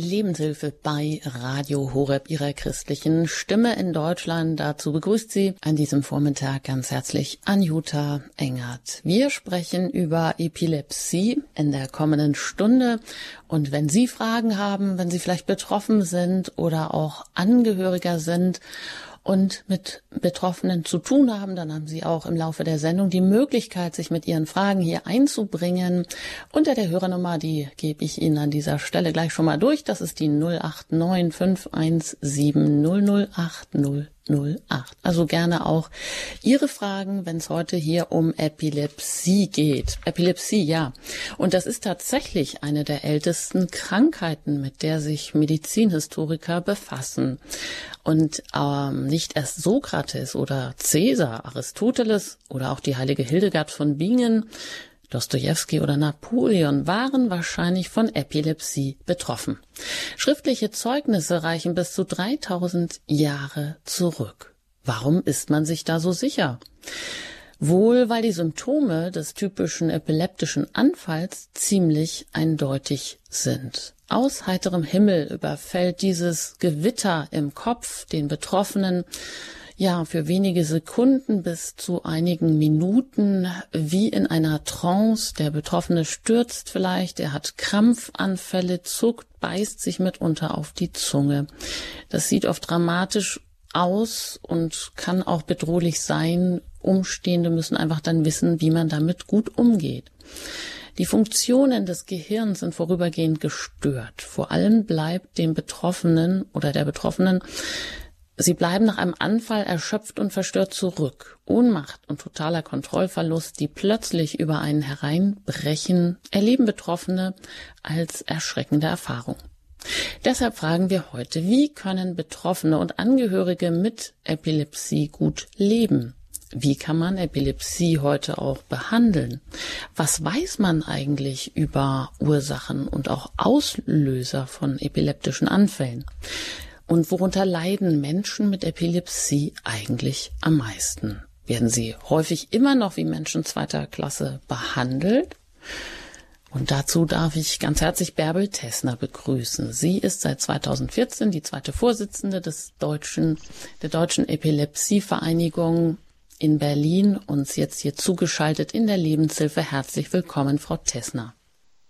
Lebenshilfe bei Radio Horeb, ihrer christlichen Stimme in Deutschland. Dazu begrüßt sie an diesem Vormittag ganz herzlich Anjuta Engert. Wir sprechen über Epilepsie in der kommenden Stunde. Und wenn Sie Fragen haben, wenn Sie vielleicht betroffen sind oder auch Angehöriger sind und mit Betroffenen zu tun haben, dann haben Sie auch im Laufe der Sendung die Möglichkeit, sich mit Ihren Fragen hier einzubringen. Unter der Hörernummer, die gebe ich Ihnen an dieser Stelle gleich schon mal durch. Das ist die 089 517 008 08. Also gerne auch Ihre Fragen, wenn es heute hier um Epilepsie geht. Epilepsie, ja. Und das ist tatsächlich eine der ältesten Krankheiten, mit der sich Medizinhistoriker befassen. Und ähm, nicht erst Sokrates oder Caesar, Aristoteles oder auch die heilige Hildegard von Bingen Dostoevsky oder Napoleon waren wahrscheinlich von Epilepsie betroffen. Schriftliche Zeugnisse reichen bis zu 3000 Jahre zurück. Warum ist man sich da so sicher? Wohl, weil die Symptome des typischen epileptischen Anfalls ziemlich eindeutig sind. Aus heiterem Himmel überfällt dieses Gewitter im Kopf den Betroffenen ja, für wenige Sekunden bis zu einigen Minuten wie in einer Trance. Der Betroffene stürzt vielleicht, er hat Krampfanfälle, zuckt, beißt sich mitunter auf die Zunge. Das sieht oft dramatisch aus und kann auch bedrohlich sein. Umstehende müssen einfach dann wissen, wie man damit gut umgeht. Die Funktionen des Gehirns sind vorübergehend gestört. Vor allem bleibt dem Betroffenen oder der Betroffenen Sie bleiben nach einem Anfall erschöpft und verstört zurück. Ohnmacht und totaler Kontrollverlust, die plötzlich über einen hereinbrechen, erleben Betroffene als erschreckende Erfahrung. Deshalb fragen wir heute, wie können Betroffene und Angehörige mit Epilepsie gut leben? Wie kann man Epilepsie heute auch behandeln? Was weiß man eigentlich über Ursachen und auch Auslöser von epileptischen Anfällen? Und worunter leiden Menschen mit Epilepsie eigentlich am meisten? Werden sie häufig immer noch wie Menschen zweiter Klasse behandelt? Und dazu darf ich ganz herzlich Bärbel Tessner begrüßen. Sie ist seit 2014 die zweite Vorsitzende des deutschen, der Deutschen Epilepsievereinigung in Berlin, uns jetzt hier zugeschaltet in der Lebenshilfe. Herzlich willkommen, Frau Tessner.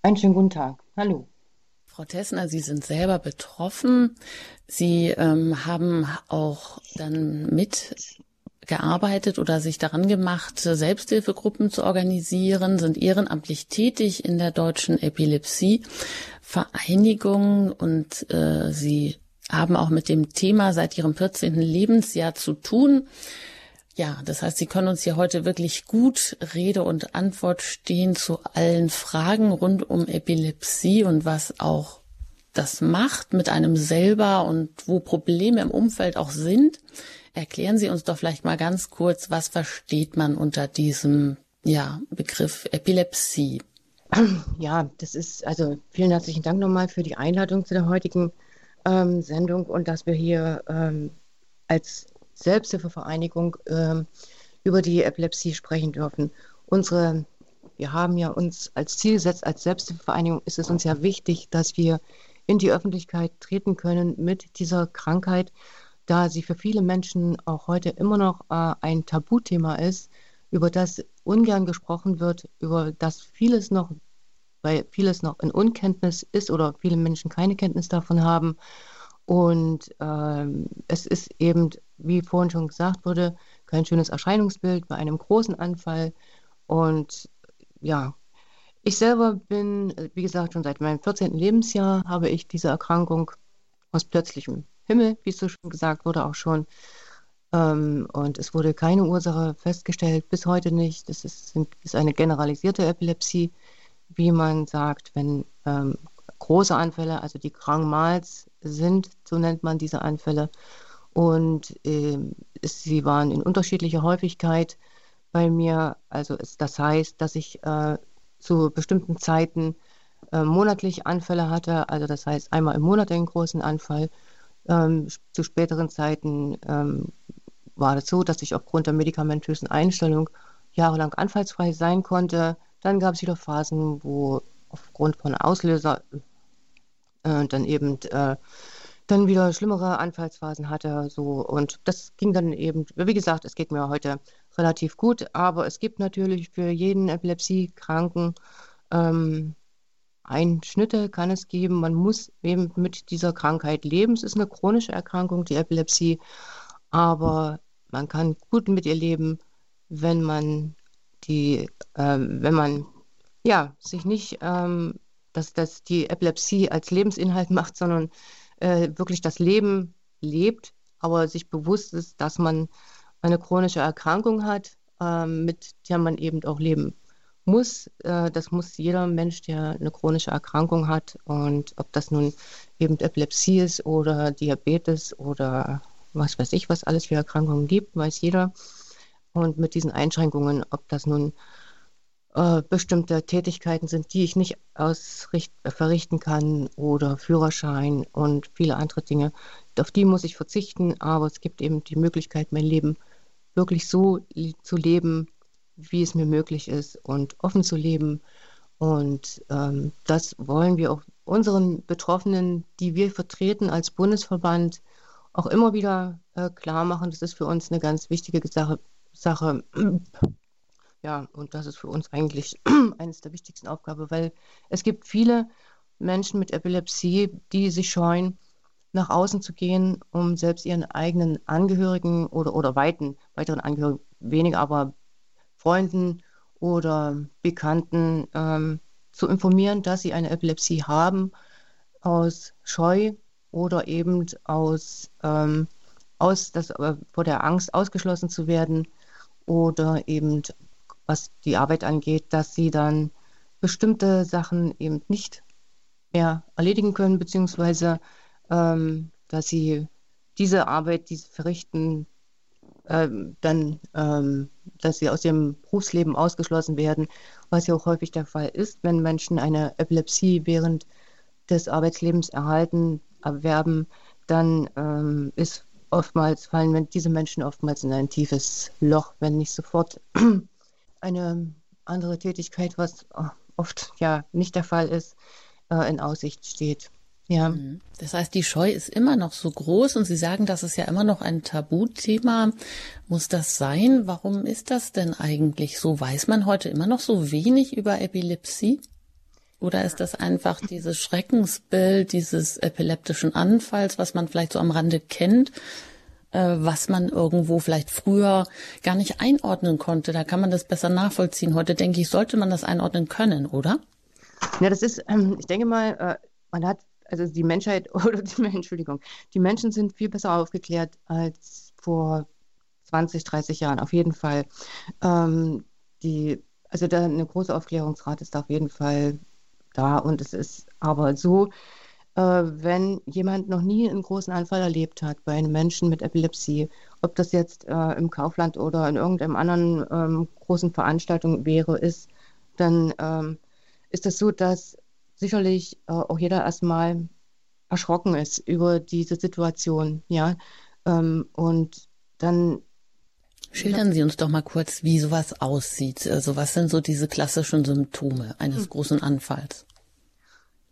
Einen schönen guten Tag. Hallo. Frau Tessner, Sie sind selber betroffen. Sie ähm, haben auch dann mitgearbeitet oder sich daran gemacht, Selbsthilfegruppen zu organisieren, sind ehrenamtlich tätig in der Deutschen Epilepsie-Vereinigung und äh, Sie haben auch mit dem Thema seit Ihrem 14. Lebensjahr zu tun. Ja, das heißt, Sie können uns hier heute wirklich gut Rede und Antwort stehen zu allen Fragen rund um Epilepsie und was auch das macht mit einem selber und wo Probleme im Umfeld auch sind. Erklären Sie uns doch vielleicht mal ganz kurz, was versteht man unter diesem ja, Begriff Epilepsie? Ja, das ist, also vielen herzlichen Dank nochmal für die Einladung zu der heutigen ähm, Sendung und dass wir hier ähm, als Selbsthilfevereinigung ähm, über die Epilepsie sprechen dürfen. Unsere, wir haben ja uns als Ziel gesetzt, als Selbsthilfevereinigung ist es uns ja wichtig, dass wir in die Öffentlichkeit treten können mit dieser Krankheit, da sie für viele Menschen auch heute immer noch äh, ein Tabuthema ist, über das ungern gesprochen wird, über das vieles noch, weil vieles noch in Unkenntnis ist oder viele Menschen keine Kenntnis davon haben. Und ähm, es ist eben, wie vorhin schon gesagt wurde, kein schönes Erscheinungsbild bei einem großen Anfall. Und ja, ich selber bin, wie gesagt, schon seit meinem 14. Lebensjahr habe ich diese Erkrankung aus plötzlichem Himmel, wie es so schön gesagt wurde, auch schon. Ähm, und es wurde keine Ursache festgestellt, bis heute nicht. Das ist, ist eine generalisierte Epilepsie, wie man sagt, wenn ähm, große Anfälle, also die Grand Mals sind, so nennt man diese Anfälle. Und äh, sie waren in unterschiedlicher Häufigkeit bei mir. Also es, das heißt, dass ich äh, zu bestimmten Zeiten äh, monatlich Anfälle hatte. Also das heißt einmal im Monat einen großen Anfall. Ähm, zu späteren Zeiten ähm, war es so, dass ich aufgrund der medikamentösen Einstellung jahrelang anfallsfrei sein konnte. Dann gab es wieder Phasen, wo aufgrund von Auslöser äh, dann eben äh, dann wieder schlimmere Anfallsphasen hatte. So. Und das ging dann eben, wie gesagt, es geht mir heute relativ gut, aber es gibt natürlich für jeden Epilepsiekranken ähm, Einschnitte kann es geben. Man muss eben mit dieser Krankheit leben. Es ist eine chronische Erkrankung, die Epilepsie, aber man kann gut mit ihr leben, wenn man die, äh, wenn man ja sich nicht, ähm, dass das die Epilepsie als Lebensinhalt macht, sondern äh, wirklich das Leben lebt, aber sich bewusst ist, dass man eine chronische Erkrankung hat, äh, mit der man eben auch leben muss. Äh, das muss jeder Mensch, der eine chronische Erkrankung hat. Und ob das nun eben Epilepsie ist oder Diabetes oder was weiß ich, was alles für Erkrankungen gibt, weiß jeder. Und mit diesen Einschränkungen, ob das nun äh, bestimmte Tätigkeiten sind, die ich nicht ausricht, verrichten kann oder Führerschein und viele andere Dinge. Auf die muss ich verzichten, aber es gibt eben die Möglichkeit, mein Leben wirklich so zu leben, wie es mir möglich ist und offen zu leben. Und ähm, das wollen wir auch unseren Betroffenen, die wir vertreten als Bundesverband, auch immer wieder äh, klar machen. Das ist für uns eine ganz wichtige Sache. Sache. Ja, und das ist für uns eigentlich eines der wichtigsten Aufgaben, weil es gibt viele Menschen mit Epilepsie, die sich scheuen, nach außen zu gehen, um selbst ihren eigenen Angehörigen oder, oder weiten, weiteren Angehörigen, weniger aber Freunden oder Bekannten ähm, zu informieren, dass sie eine Epilepsie haben, aus Scheu oder eben aus, ähm, aus das, äh, vor der Angst ausgeschlossen zu werden oder eben was die Arbeit angeht, dass sie dann bestimmte Sachen eben nicht mehr erledigen können, beziehungsweise ähm, dass sie diese Arbeit, die sie verrichten, ähm, dann, ähm, dass sie aus ihrem Berufsleben ausgeschlossen werden, was ja auch häufig der Fall ist, wenn Menschen eine Epilepsie während des Arbeitslebens erhalten, erwerben, dann ähm, ist oftmals fallen diese Menschen oftmals in ein tiefes Loch, wenn nicht sofort eine andere Tätigkeit, was oft ja nicht der Fall ist, äh, in Aussicht steht. Ja. Mhm. Das heißt, die Scheu ist immer noch so groß und Sie sagen, das ist ja immer noch ein Tabuthema. Muss das sein? Warum ist das denn eigentlich so? Weiß man heute immer noch so wenig über Epilepsie? Oder ist das einfach dieses Schreckensbild dieses epileptischen Anfalls, was man vielleicht so am Rande kennt, äh, was man irgendwo vielleicht früher gar nicht einordnen konnte? Da kann man das besser nachvollziehen. Heute denke ich, sollte man das einordnen können, oder? Ja, das ist, ähm, ich denke mal, äh, man hat also die Menschheit oder die Entschuldigung, die Menschen sind viel besser aufgeklärt als vor 20, 30 Jahren, auf jeden Fall. Ähm, die, also da eine große Aufklärungsrate ist auf jeden Fall da und es ist aber so, äh, wenn jemand noch nie einen großen Anfall erlebt hat bei einem Menschen mit Epilepsie, ob das jetzt äh, im Kaufland oder in irgendeinem anderen ähm, großen Veranstaltung wäre, ist, dann ähm, ist es das so, dass sicherlich äh, auch jeder erstmal erschrocken ist über diese Situation, ja. Ähm, und dann Schildern Sie uns doch mal kurz, wie sowas aussieht. Also was sind so diese klassischen Symptome eines hm. großen Anfalls?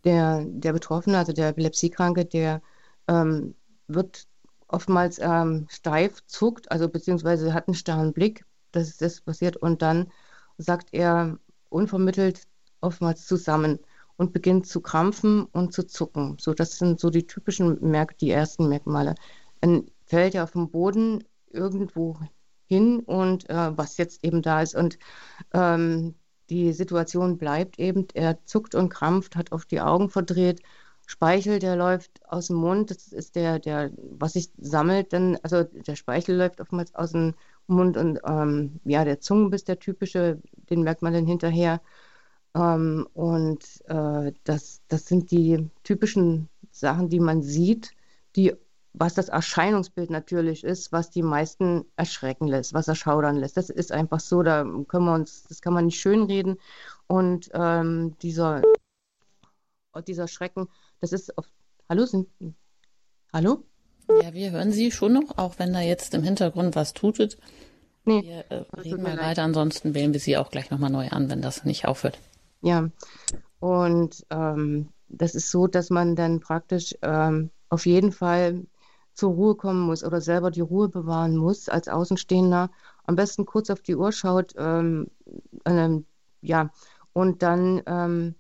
Der, der Betroffene, also der Epilepsiekranke, der ähm, wird oftmals ähm, steif, zuckt, also beziehungsweise hat einen starren Blick, das ist das passiert, und dann sagt er unvermittelt oftmals zusammen und beginnt zu krampfen und zu zucken. So, das sind so die typischen Merk die ersten Merkmale. Dann fällt er auf den Boden irgendwo hin und äh, was jetzt eben da ist. Und ähm, die Situation bleibt eben, er zuckt und krampft, hat oft die Augen verdreht, Speichel, der läuft aus dem Mund, das ist der, der, was sich sammelt, dann, also der Speichel läuft oftmals aus dem Mund und ähm, ja, der Zungenbiss, der typische, den merkt man dann hinterher. Ähm, und äh, das, das sind die typischen Sachen, die man sieht, die, was das Erscheinungsbild natürlich ist, was die meisten erschrecken lässt, was erschaudern lässt. Das ist einfach so, da können wir uns, das kann man nicht schönreden. Und ähm, dieser, dieser Schrecken, das ist oft. Hallo, sind. Hallo? Ja, wir hören Sie schon noch, auch wenn da jetzt im Hintergrund was tutet. Nee. Wir äh, reden mal weiter, ansonsten wählen wir Sie auch gleich nochmal neu an, wenn das nicht aufhört. Ja, und ähm, das ist so, dass man dann praktisch ähm, auf jeden Fall zur Ruhe kommen muss oder selber die Ruhe bewahren muss als Außenstehender. Am besten kurz auf die Uhr schaut, ähm, ähm, ja, und dann ähm,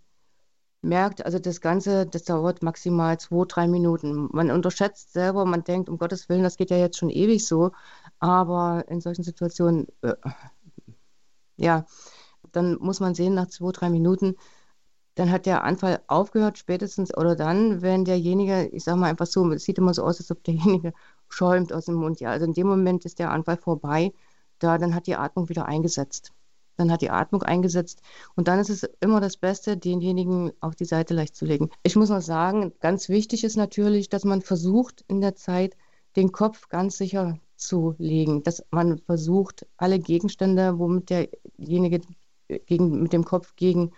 merkt, also das Ganze, das dauert maximal zwei, drei Minuten. Man unterschätzt selber, man denkt, um Gottes Willen, das geht ja jetzt schon ewig so, aber in solchen Situationen, äh, ja, dann muss man sehen, nach zwei, drei Minuten, dann hat der Anfall aufgehört, spätestens oder dann, wenn derjenige, ich sage mal einfach so, es sieht immer so aus, als ob derjenige schäumt aus dem Mund. Ja, also in dem Moment ist der Anfall vorbei, da dann hat die Atmung wieder eingesetzt. Dann hat die Atmung eingesetzt und dann ist es immer das Beste, denjenigen auf die Seite leicht zu legen. Ich muss noch sagen, ganz wichtig ist natürlich, dass man versucht in der Zeit den Kopf ganz sicher zu legen, dass man versucht, alle Gegenstände, womit derjenige gegen, mit dem Kopf gegen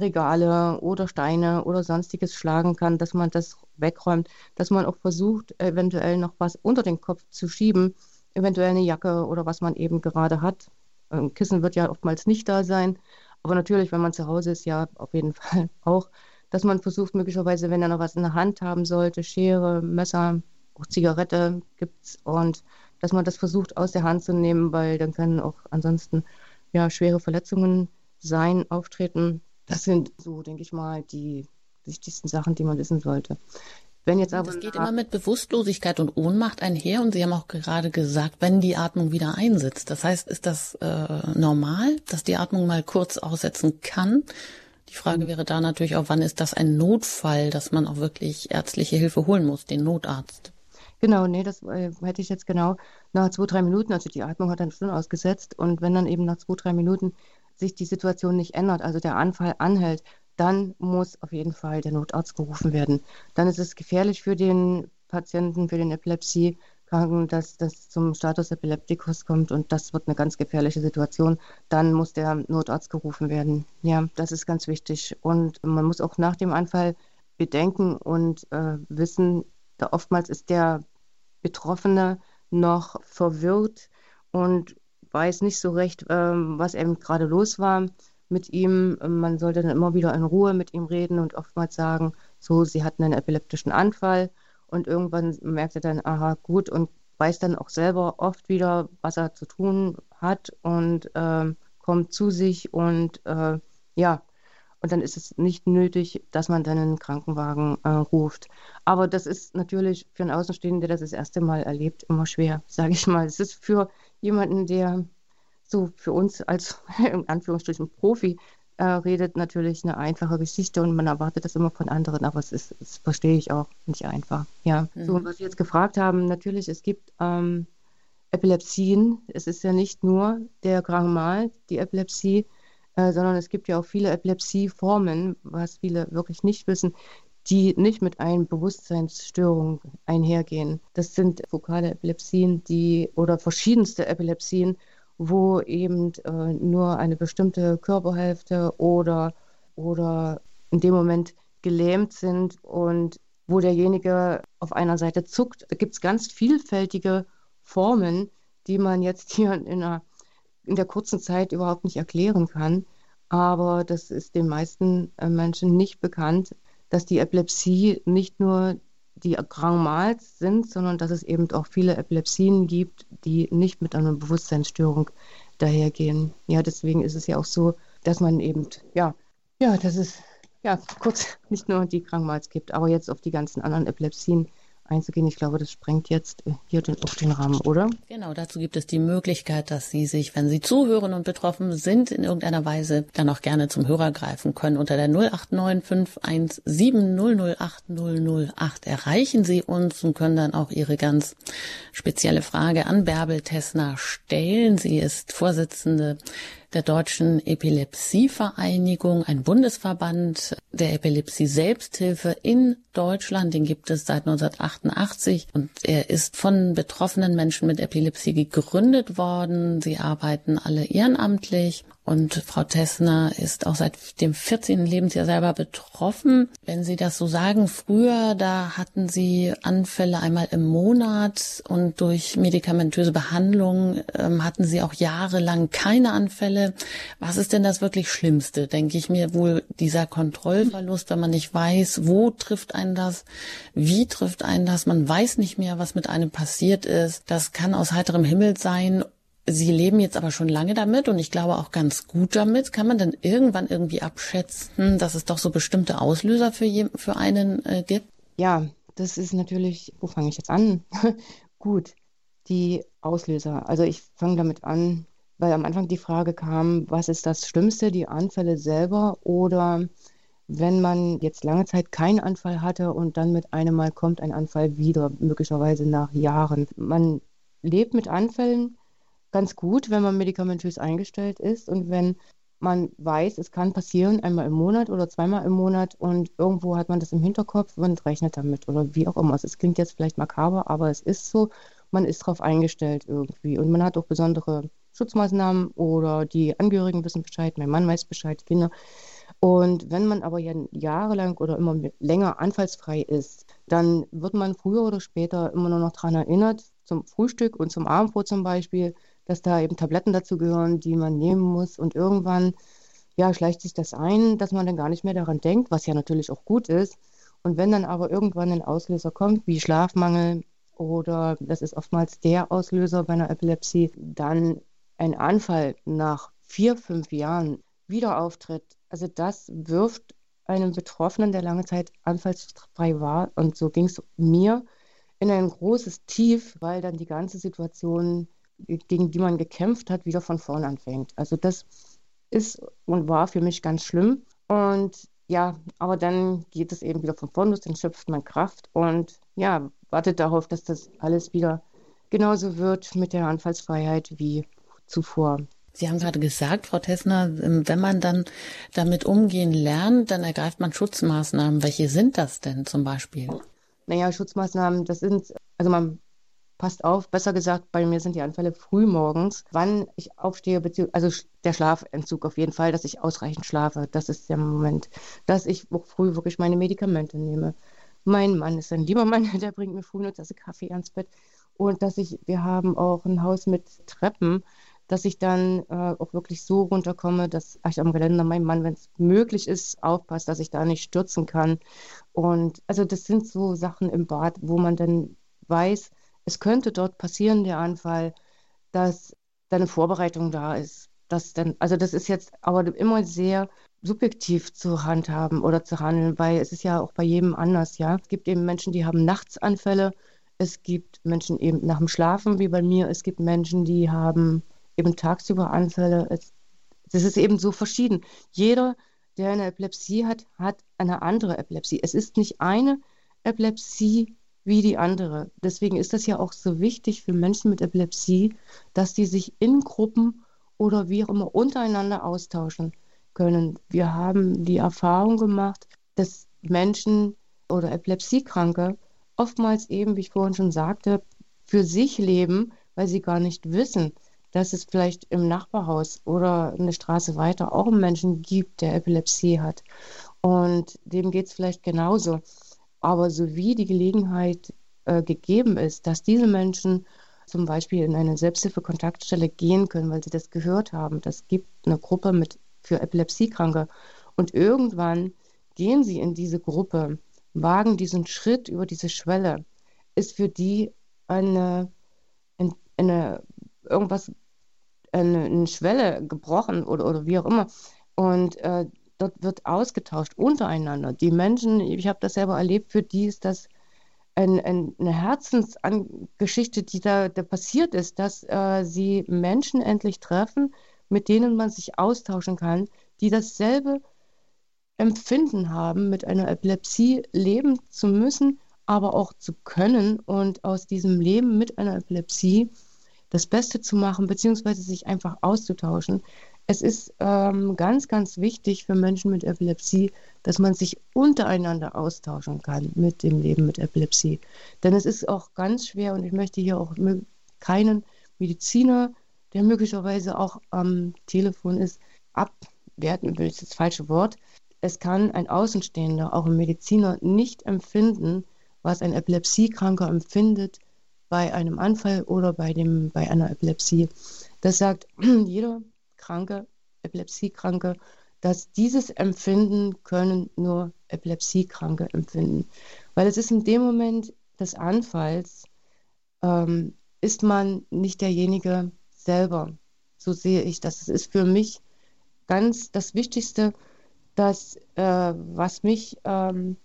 Regale oder Steine oder sonstiges schlagen kann, dass man das wegräumt, dass man auch versucht, eventuell noch was unter den Kopf zu schieben, eventuell eine Jacke oder was man eben gerade hat. Ein Kissen wird ja oftmals nicht da sein, aber natürlich, wenn man zu Hause ist, ja, auf jeden Fall auch, dass man versucht, möglicherweise, wenn er noch was in der Hand haben sollte, Schere, Messer, auch Zigarette gibt es und dass man das versucht aus der Hand zu nehmen, weil dann können auch ansonsten ja schwere Verletzungen sein, auftreten. Das sind so, denke ich mal, die wichtigsten Sachen, die man wissen sollte. Wenn jetzt aber das geht immer mit Bewusstlosigkeit und Ohnmacht einher und Sie haben auch gerade gesagt, wenn die Atmung wieder einsetzt. Das heißt, ist das äh, normal, dass die Atmung mal kurz aussetzen kann? Die Frage mhm. wäre da natürlich auch, wann ist das ein Notfall, dass man auch wirklich ärztliche Hilfe holen muss, den Notarzt? Genau, nee, das äh, hätte ich jetzt genau nach zwei, drei Minuten, also die Atmung hat dann schon ausgesetzt und wenn dann eben nach zwei, drei Minuten sich die Situation nicht ändert, also der Anfall anhält, dann muss auf jeden Fall der Notarzt gerufen werden. Dann ist es gefährlich für den Patienten, für den Epilepsiekranken, dass das zum Status Epileptikus kommt und das wird eine ganz gefährliche Situation. Dann muss der Notarzt gerufen werden. Ja, das ist ganz wichtig. Und man muss auch nach dem Anfall bedenken und äh, wissen, da oftmals ist der Betroffene noch verwirrt und weiß nicht so recht, ähm, was eben gerade los war mit ihm. Man sollte dann immer wieder in Ruhe mit ihm reden und oftmals sagen, so, sie hatten einen epileptischen Anfall und irgendwann merkt er dann, aha, gut und weiß dann auch selber oft wieder, was er zu tun hat und äh, kommt zu sich und äh, ja, und dann ist es nicht nötig, dass man dann einen Krankenwagen äh, ruft. Aber das ist natürlich für einen Außenstehenden, der das das erste Mal erlebt, immer schwer, sage ich mal. Es ist für jemanden, der so für uns als in Anführungsstrichen Profi äh, redet, natürlich eine einfache Geschichte und man erwartet das immer von anderen, aber es ist, das verstehe ich auch nicht einfach. Ja, mhm. so was Sie jetzt gefragt haben, natürlich, es gibt ähm, Epilepsien. Es ist ja nicht nur der Grand Mal, die Epilepsie, äh, sondern es gibt ja auch viele Epilepsieformen, was viele wirklich nicht wissen, die nicht mit einer Bewusstseinsstörung einhergehen. Das sind vokale Epilepsien, die oder verschiedenste Epilepsien, wo eben äh, nur eine bestimmte Körperhälfte oder, oder in dem Moment gelähmt sind und wo derjenige auf einer Seite zuckt. Da gibt es ganz vielfältige Formen, die man jetzt hier in einer in der kurzen Zeit überhaupt nicht erklären kann. Aber das ist den meisten äh, Menschen nicht bekannt, dass die Epilepsie nicht nur die Grand Mals sind, sondern dass es eben auch viele Epilepsien gibt, die nicht mit einer Bewusstseinsstörung dahergehen. Ja, deswegen ist es ja auch so, dass man eben, ja, ja, dass es ja kurz nicht nur die Grand Mals gibt, aber jetzt auf die ganzen anderen Epilepsien einzugehen. Ich glaube, das sprengt jetzt äh, hier den, auf den Rahmen, oder? Genau, dazu gibt es die Möglichkeit, dass Sie sich, wenn Sie zuhören und betroffen sind, in irgendeiner Weise dann auch gerne zum Hörer greifen können. Unter der 089517008008 erreichen Sie uns und können dann auch Ihre ganz spezielle Frage an Bärbel Tessner stellen. Sie ist Vorsitzende der Deutschen Epilepsievereinigung, ein Bundesverband der Epilepsie-Selbsthilfe in Deutschland. Den gibt es seit 1988 und er ist von betroffenen Menschen mit Epilepsie gegründet worden. Sie arbeiten alle ehrenamtlich Und Frau Tessner ist auch seit dem 14. Lebensjahr selber betroffen. Wenn Sie das so sagen, früher, da hatten Sie Anfälle einmal im Monat und durch medikamentöse Behandlung ähm, hatten Sie auch jahrelang keine Anfälle. Was ist denn das wirklich Schlimmste? Denke ich mir wohl dieser Kontrollverlust, wenn man nicht weiß, wo trifft einen das, wie trifft einen das, man weiß nicht mehr, was mit einem passiert ist. Das kann aus heiterem Himmel sein Sie leben jetzt aber schon lange damit und ich glaube auch ganz gut damit. Kann man denn irgendwann irgendwie abschätzen, dass es doch so bestimmte Auslöser für, je, für einen äh, gibt? Ja, das ist natürlich, wo fange ich jetzt an? gut, die Auslöser. Also ich fange damit an, weil am Anfang die Frage kam, was ist das Schlimmste, die Anfälle selber oder wenn man jetzt lange Zeit keinen Anfall hatte und dann mit einem Mal kommt ein Anfall wieder, möglicherweise nach Jahren. Man lebt mit Anfällen ganz gut, wenn man medikamentös eingestellt ist und wenn man weiß, es kann passieren, einmal im Monat oder zweimal im Monat und irgendwo hat man das im Hinterkopf und rechnet damit oder wie auch immer. Also es klingt jetzt vielleicht makaber, aber es ist so, man ist darauf eingestellt irgendwie und man hat auch besondere Schutzmaßnahmen oder die Angehörigen wissen Bescheid, mein Mann weiß Bescheid, Kinder. Und wenn man aber ja jahrelang oder immer länger anfallsfrei ist, dann wird man früher oder später immer nur noch daran erinnert, zum Frühstück und zum Abendbrot zum Beispiel, dass da eben Tabletten dazu gehören, die man nehmen muss. Und irgendwann ja, schleicht sich das ein, dass man dann gar nicht mehr daran denkt, was ja natürlich auch gut ist. Und wenn dann aber irgendwann ein Auslöser kommt, wie Schlafmangel oder das ist oftmals der Auslöser bei einer Epilepsie, dann ein Anfall nach vier, fünf Jahren wieder auftritt, also das wirft einem Betroffenen, der lange Zeit anfallsfrei war, und so ging es mir, in ein großes Tief, weil dann die ganze Situation gegen die man gekämpft hat, wieder von vorn anfängt. Also das ist und war für mich ganz schlimm. Und ja, aber dann geht es eben wieder von vorn los, dann schöpft man Kraft und ja, wartet darauf, dass das alles wieder genauso wird mit der Anfallsfreiheit wie zuvor. Sie haben gerade gesagt, Frau Tessner, ähm, wenn man dann damit umgehen lernt, dann ergreift man Schutzmaßnahmen. Welche sind das denn zum Beispiel? Naja, Schutzmaßnahmen, das sind, also man passt auf, besser gesagt, bei mir sind die Anfälle früh morgens, wann ich aufstehe, also der Schlafentzug auf jeden Fall, dass ich ausreichend schlafe. Das ist der Moment, dass ich früh wirklich meine Medikamente nehme. Mein Mann ist ein lieber Mann, der bringt mir früh eine Tasse Kaffee ans Bett. Und dass ich, wir haben auch ein Haus mit Treppen, dass ich dann äh, auch wirklich so runterkomme, dass ich am Geländer mein Mann, wenn es möglich ist, aufpasst, dass ich da nicht stürzen kann. Und also das sind so Sachen im Bad, wo man dann weiß, es könnte dort passieren, der Anfall, dass dann eine Vorbereitung da ist. Dass dann, also das ist jetzt aber immer sehr subjektiv zu handhaben oder zu handeln, weil es ist ja auch bei jedem anders, ja. Es gibt eben Menschen, die haben Nachtsanfälle, es gibt Menschen eben nach dem Schlafen, wie bei mir, es gibt Menschen, die haben eben tagsüber Anfälle. Es, das ist eben so verschieden. Jeder, der eine Epilepsie hat, hat eine andere Epilepsie. Es ist nicht eine Epilepsie wie die andere. Deswegen ist das ja auch so wichtig für Menschen mit Epilepsie, dass die sich in Gruppen oder wie auch immer untereinander austauschen können. Wir haben die Erfahrung gemacht, dass Menschen oder Epilepsiekranke oftmals eben, wie ich vorhin schon sagte, für sich leben, weil sie gar nicht wissen, dass es vielleicht im Nachbarhaus oder eine Straße weiter auch einen Menschen gibt, der Epilepsie hat. Und dem geht es vielleicht genauso. Aber sowie die Gelegenheit äh, gegeben ist, dass diese Menschen zum Beispiel in eine Selbsthilfe-Kontaktstelle gehen können, weil sie das gehört haben, das gibt eine Gruppe mit, für Epilepsiekranke. Und irgendwann gehen sie in diese Gruppe, wagen diesen Schritt über diese Schwelle, ist für die eine, eine irgendwas, eine, eine Eine gebrochen oder, oder wie auch immer. Und äh, dort wird ausgetauscht untereinander. Die Menschen, ich habe das selber erlebt, für die ist das ein, ein, eine Herzensgeschichte, die da, da passiert ist, dass äh, sie Menschen endlich treffen, mit denen man sich austauschen kann, die dasselbe Empfinden haben, mit einer Epilepsie leben zu müssen, aber auch zu können und aus diesem Leben mit einer Epilepsie das Beste zu machen, beziehungsweise sich einfach auszutauschen. Es ist ähm, ganz, ganz wichtig für Menschen mit Epilepsie, dass man sich untereinander austauschen kann mit dem Leben mit Epilepsie. Denn es ist auch ganz schwer und ich möchte hier auch keinen Mediziner, der möglicherweise auch am Telefon ist, abwerten will, ist das falsche Wort. Es kann ein Außenstehender, auch ein Mediziner, nicht empfinden, was ein Epilepsiekranker empfindet bei einem Anfall oder bei, dem, bei einer Epilepsie. Das sagt jeder Kranke, Epilepsiekranke, dass dieses Empfinden können nur Epilepsiekranke empfinden. Weil es ist in dem Moment des Anfalls, ähm, ist man nicht derjenige selber. So sehe ich das. Es ist für mich ganz das Wichtigste, dass äh, was mich ähm,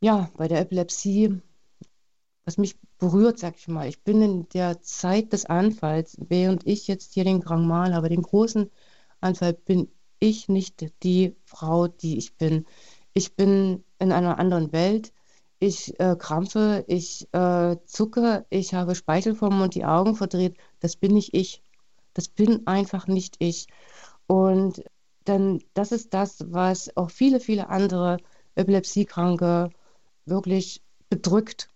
ja bei der Epilepsie, was mich berührt, sag ich mal. Ich bin in der Zeit des Anfalls, während ich jetzt hier den Grand Mal habe, den großen Anfall, bin ich nicht die Frau, die ich bin. Ich bin in einer anderen Welt. Ich äh, krampfe, ich äh, zucke, ich habe Speichel vom Mund, die Augen verdreht. Das bin nicht ich. Das bin einfach nicht ich. Und dann, das ist das, was auch viele, viele andere Epilepsiekranke wirklich bedrückt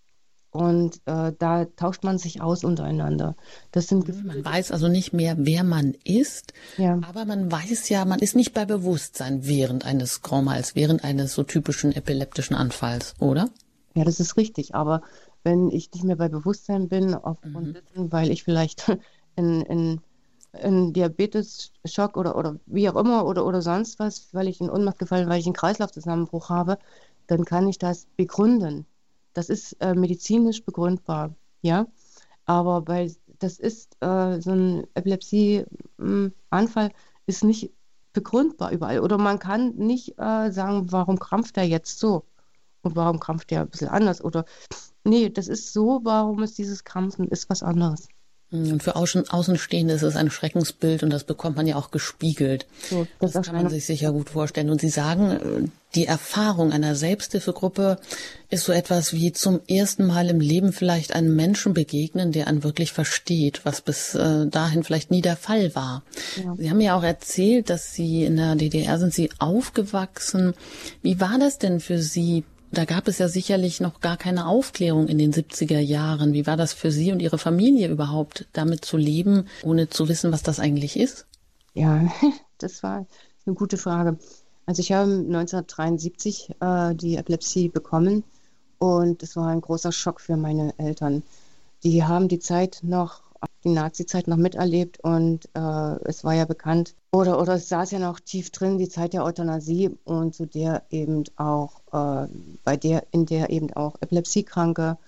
und äh, da tauscht man sich aus untereinander. Das sind Gefühle. Man weiß also nicht mehr, wer man ist, ja. aber man weiß ja, man ist nicht bei Bewusstsein während eines Graumals, während eines so typischen epileptischen Anfalls, oder? Ja, das ist richtig. Aber wenn ich nicht mehr bei Bewusstsein bin, aufgrund mhm. dessen, weil ich vielleicht in, in, in Diabetes-Schock oder, oder wie auch immer oder, oder sonst was, weil ich in Ohnmacht gefallen, weil ich einen Kreislaufzusammenbruch habe, dann kann ich das begründen. Das ist äh, medizinisch begründbar, ja. Aber bei, das ist äh, so ein Epilepsie-Anfall ist nicht begründbar überall. Oder man kann nicht äh, sagen, warum krampft er jetzt so und warum krampft er ein bisschen anders. Oder nee, das ist so, warum ist dieses Krampfen, ist was anderes. Und für Außenstehende ist es ein Schreckensbild und das bekommt man ja auch gespiegelt. So, das, das kann man sich sicher gut vorstellen. Und Sie sagen, die Erfahrung einer Selbsthilfegruppe ist so etwas wie zum ersten Mal im Leben vielleicht einem Menschen begegnen, der einen wirklich versteht, was bis äh, dahin vielleicht nie der Fall war. Ja. Sie haben ja auch erzählt, dass Sie in der DDR sind Sie aufgewachsen. Wie war das denn für Sie, da gab es ja sicherlich noch gar keine Aufklärung in den 70er Jahren. Wie war das für Sie und Ihre Familie überhaupt, damit zu leben, ohne zu wissen, was das eigentlich ist? Ja, das war eine gute Frage. Also ich habe 1973 äh, die Epilepsie bekommen und es war ein großer Schock für meine Eltern. Die haben die Zeit noch die Nazi-Zeit noch miterlebt und äh, es war ja bekannt, oder, oder es saß ja noch tief drin, die Zeit der Euthanasie und zu der eben auch, äh, bei der, in der eben auch Epilepsiekranke,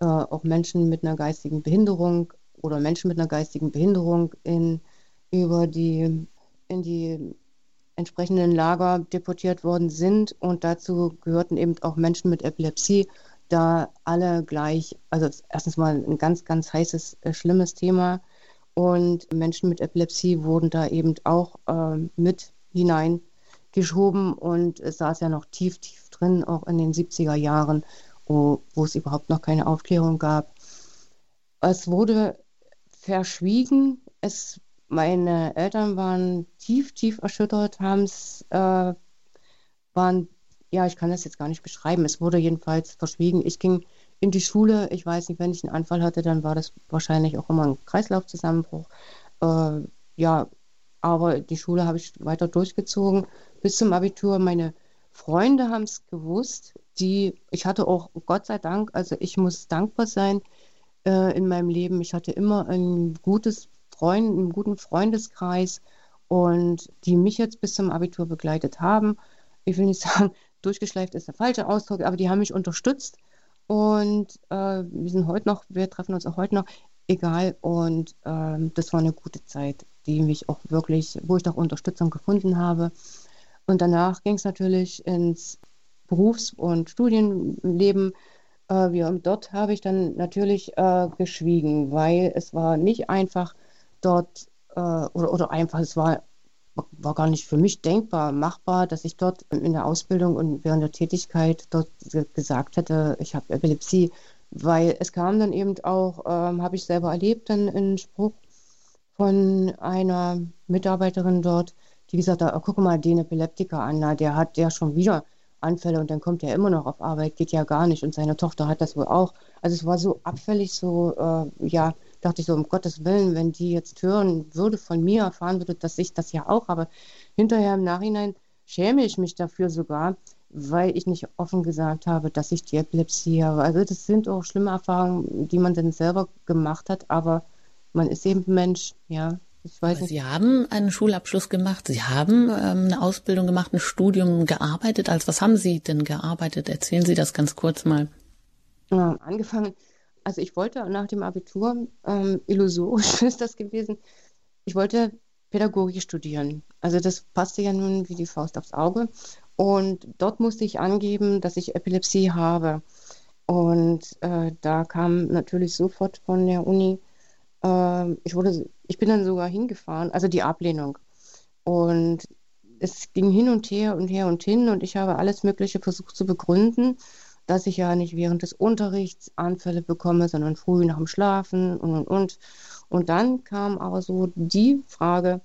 äh, auch Menschen mit einer geistigen Behinderung oder Menschen mit einer geistigen Behinderung in, über die, in die entsprechenden Lager deportiert worden sind. Und dazu gehörten eben auch Menschen mit Epilepsie da alle gleich, also erstens mal ein ganz, ganz heißes, äh, schlimmes Thema. Und Menschen mit Epilepsie wurden da eben auch äh, mit hineingeschoben und es saß ja noch tief, tief drin, auch in den 70er Jahren, wo, wo es überhaupt noch keine Aufklärung gab. Es wurde verschwiegen. Es, meine Eltern waren tief, tief erschüttert, haben es, äh, waren ja, ich kann das jetzt gar nicht beschreiben. Es wurde jedenfalls verschwiegen. Ich ging in die Schule. Ich weiß nicht, wenn ich einen Anfall hatte, dann war das wahrscheinlich auch immer ein Kreislaufzusammenbruch. Äh, ja, aber die Schule habe ich weiter durchgezogen bis zum Abitur. Meine Freunde haben es gewusst. Die, ich hatte auch, Gott sei Dank, also ich muss dankbar sein äh, in meinem Leben. Ich hatte immer ein gutes Freund, einen guten Freundeskreis und die mich jetzt bis zum Abitur begleitet haben. Ich will nicht sagen, durchgeschleift ist der falsche Ausdruck, aber die haben mich unterstützt und äh, wir sind heute noch, wir treffen uns auch heute noch, egal. Und ähm, das war eine gute Zeit, die mich auch wirklich, wo ich auch Unterstützung gefunden habe. Und danach ging es natürlich ins Berufs- und Studienleben. Äh, und dort habe ich dann natürlich äh, geschwiegen, weil es war nicht einfach dort, äh, oder, oder einfach, es war war gar nicht für mich denkbar, machbar, dass ich dort in der Ausbildung und während der Tätigkeit dort gesagt hätte, ich habe Epilepsie, weil es kam dann eben auch, ähm, habe ich selber erlebt, dann ein Spruch von einer Mitarbeiterin dort, die gesagt hat, oh, guck mal den Epileptiker an, na, der hat ja schon wieder Anfälle und dann kommt er immer noch auf Arbeit, geht ja gar nicht und seine Tochter hat das wohl auch. Also es war so abfällig, so, äh, ja, dachte ich so, um Gottes Willen, wenn die jetzt hören würde, von mir erfahren würde, dass ich das ja auch habe. Hinterher im Nachhinein schäme ich mich dafür sogar, weil ich nicht offen gesagt habe, dass ich die Epilepsie habe. Also das sind auch schlimme Erfahrungen, die man dann selber gemacht hat, aber man ist eben Mensch, ja. Ich weiß nicht. Sie haben einen Schulabschluss gemacht, Sie haben ähm, eine Ausbildung gemacht, ein Studium gearbeitet. Als was haben Sie denn gearbeitet? Erzählen Sie das ganz kurz mal. Ja, angefangen, also ich wollte nach dem Abitur, ähm, illusorisch ist das gewesen, ich wollte Pädagogik studieren. Also das passte ja nun wie die Faust aufs Auge. Und dort musste ich angeben, dass ich Epilepsie habe. Und äh, da kam natürlich sofort von der Uni, äh, ich, wurde, ich bin dann sogar hingefahren, also die Ablehnung. Und es ging hin und her und her und hin und ich habe alles Mögliche versucht zu begründen, dass ich ja nicht während des Unterrichts Anfälle bekomme, sondern früh nach dem Schlafen und und und. Und dann kam aber so die Frage,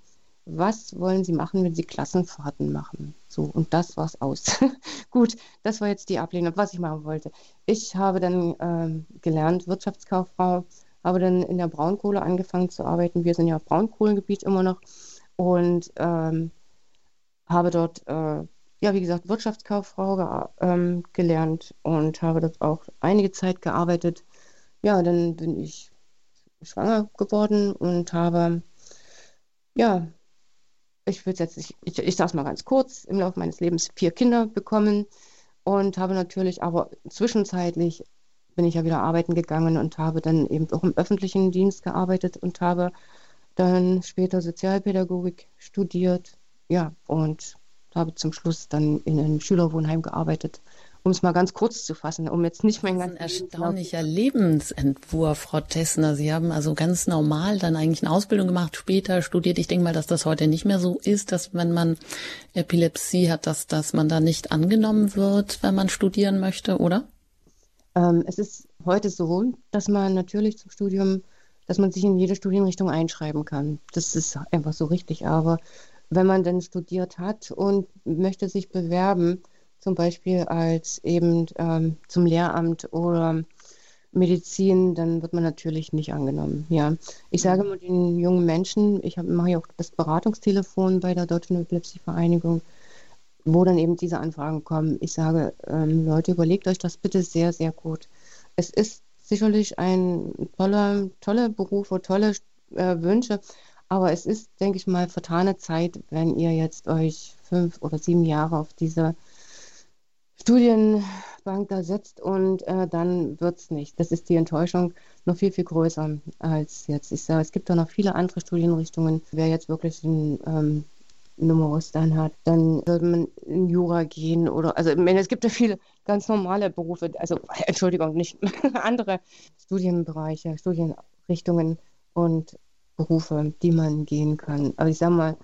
was wollen Sie machen, wenn Sie Klassenfahrten machen? So, und das war's aus. Gut, das war jetzt die Ablehnung, was ich machen wollte. Ich habe dann ähm, gelernt, Wirtschaftskauffrau, habe dann in der Braunkohle angefangen zu arbeiten. Wir sind ja auf Braunkohlengebiet immer noch und ähm, habe dort, äh, ja, wie gesagt, Wirtschaftskauffrau ähm, gelernt und habe dort auch einige Zeit gearbeitet. Ja, dann bin ich schwanger geworden und habe, ja, ich würde jetzt, ich, ich, ich sage es mal ganz kurz, im Laufe meines Lebens vier Kinder bekommen und habe natürlich aber zwischenzeitlich bin ich ja wieder arbeiten gegangen und habe dann eben auch im öffentlichen Dienst gearbeitet und habe dann später Sozialpädagogik studiert, ja, und habe zum Schluss dann in einem Schülerwohnheim gearbeitet um es mal ganz kurz zu fassen, um jetzt nicht mein ganzes. Ein erstaunlicher Lebensentwurf, Frau Tessner. Sie haben also ganz normal dann eigentlich eine Ausbildung gemacht, später studiert. Ich denke mal, dass das heute nicht mehr so ist, dass wenn man Epilepsie hat, dass, dass man da nicht angenommen wird, wenn man studieren möchte, oder? Ähm, es ist heute so, dass man natürlich zum Studium, dass man sich in jede Studienrichtung einschreiben kann. Das ist einfach so richtig. Aber wenn man dann studiert hat und möchte sich bewerben, zum Beispiel als eben ähm, zum Lehramt oder Medizin, dann wird man natürlich nicht angenommen. Ja, ich sage mal den jungen Menschen, ich mache ja auch das Beratungstelefon bei der Deutschen Epilepsievereinigung, wo dann eben diese Anfragen kommen. Ich sage, ähm, Leute, überlegt euch das bitte sehr, sehr gut. Es ist sicherlich ein toller, toller Beruf oder tolle äh, Wünsche, aber es ist, denke ich mal, vertane Zeit, wenn ihr jetzt euch fünf oder sieben Jahre auf diese Studienbank da setzt und äh, dann wird es nicht. Das ist die Enttäuschung noch viel, viel größer als jetzt. Ich sage, es gibt da noch viele andere Studienrichtungen. Wer jetzt wirklich ein ähm, Numerus dann hat, dann sollte man in Jura gehen oder, also ich meine, es gibt ja viele ganz normale Berufe, also Entschuldigung, nicht andere Studienbereiche, Studienrichtungen und Berufe, die man gehen kann. Aber ich sage mal,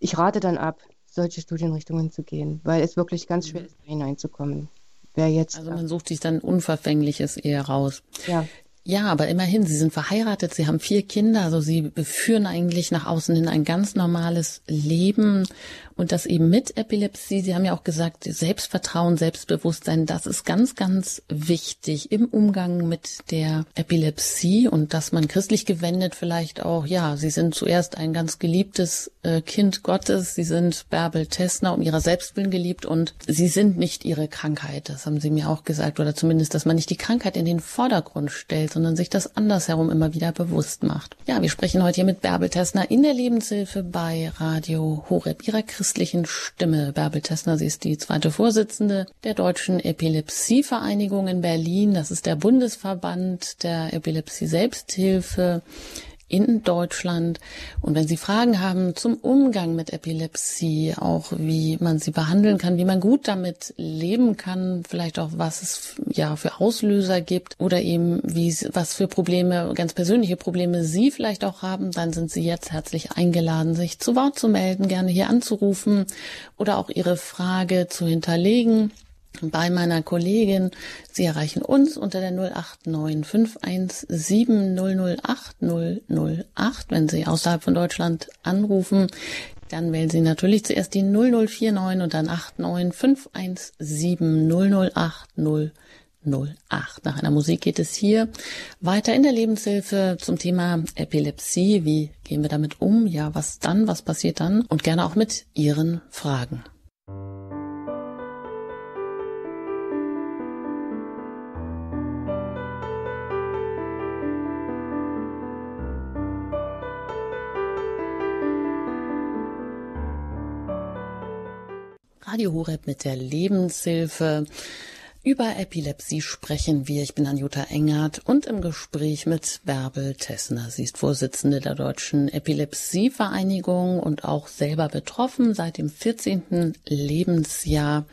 ich rate dann ab, solche Studienrichtungen zu gehen, weil es wirklich ganz schwer ist, hineinzukommen. Wer jetzt also man sucht sich dann Unverfängliches eher raus. Ja. Ja, aber immerhin, Sie sind verheiratet, Sie haben vier Kinder, also Sie führen eigentlich nach außen hin ein ganz normales Leben und das eben mit Epilepsie. Sie haben ja auch gesagt, Selbstvertrauen, Selbstbewusstsein, das ist ganz, ganz wichtig im Umgang mit der Epilepsie und dass man christlich gewendet vielleicht auch, ja, Sie sind zuerst ein ganz geliebtes äh, Kind Gottes, Sie sind Bärbel Tessner um ihrer Selbstwillen geliebt und Sie sind nicht Ihre Krankheit. Das haben Sie mir auch gesagt oder zumindest, dass man nicht die Krankheit in den Vordergrund stellt, sondern sich das andersherum immer wieder bewusst macht. Ja, wir sprechen heute hier mit Bärbel Tessner in der Lebenshilfe bei Radio Horeb, ihrer christlichen Stimme. Bärbel Tessner, sie ist die zweite Vorsitzende der Deutschen Epilepsievereinigung in Berlin. Das ist der Bundesverband der Epilepsie Selbsthilfe in Deutschland. Und wenn Sie Fragen haben zum Umgang mit Epilepsie, auch wie man sie behandeln kann, wie man gut damit leben kann, vielleicht auch was es ja für Auslöser gibt oder eben wie was für Probleme, ganz persönliche Probleme Sie vielleicht auch haben, dann sind Sie jetzt herzlich eingeladen, sich zu Wort zu melden, gerne hier anzurufen oder auch Ihre Frage zu hinterlegen bei meiner Kollegin. Sie erreichen uns unter der 089 517 008 008. Wenn Sie außerhalb von Deutschland anrufen, dann wählen Sie natürlich zuerst die 0049 und dann 89 517 008 08. Nach einer Musik geht es hier weiter in der Lebenshilfe zum Thema Epilepsie. Wie gehen wir damit um? Ja, was dann? Was passiert dann? Und gerne auch mit Ihren Fragen. Radio Horeb mit der Lebenshilfe. Über Epilepsie sprechen wir. Ich bin Anjuta Engert und im Gespräch mit Bärbel Tessner. Sie ist Vorsitzende der Deutschen Epilepsievereinigung und auch selber betroffen seit dem 14. Lebensjahr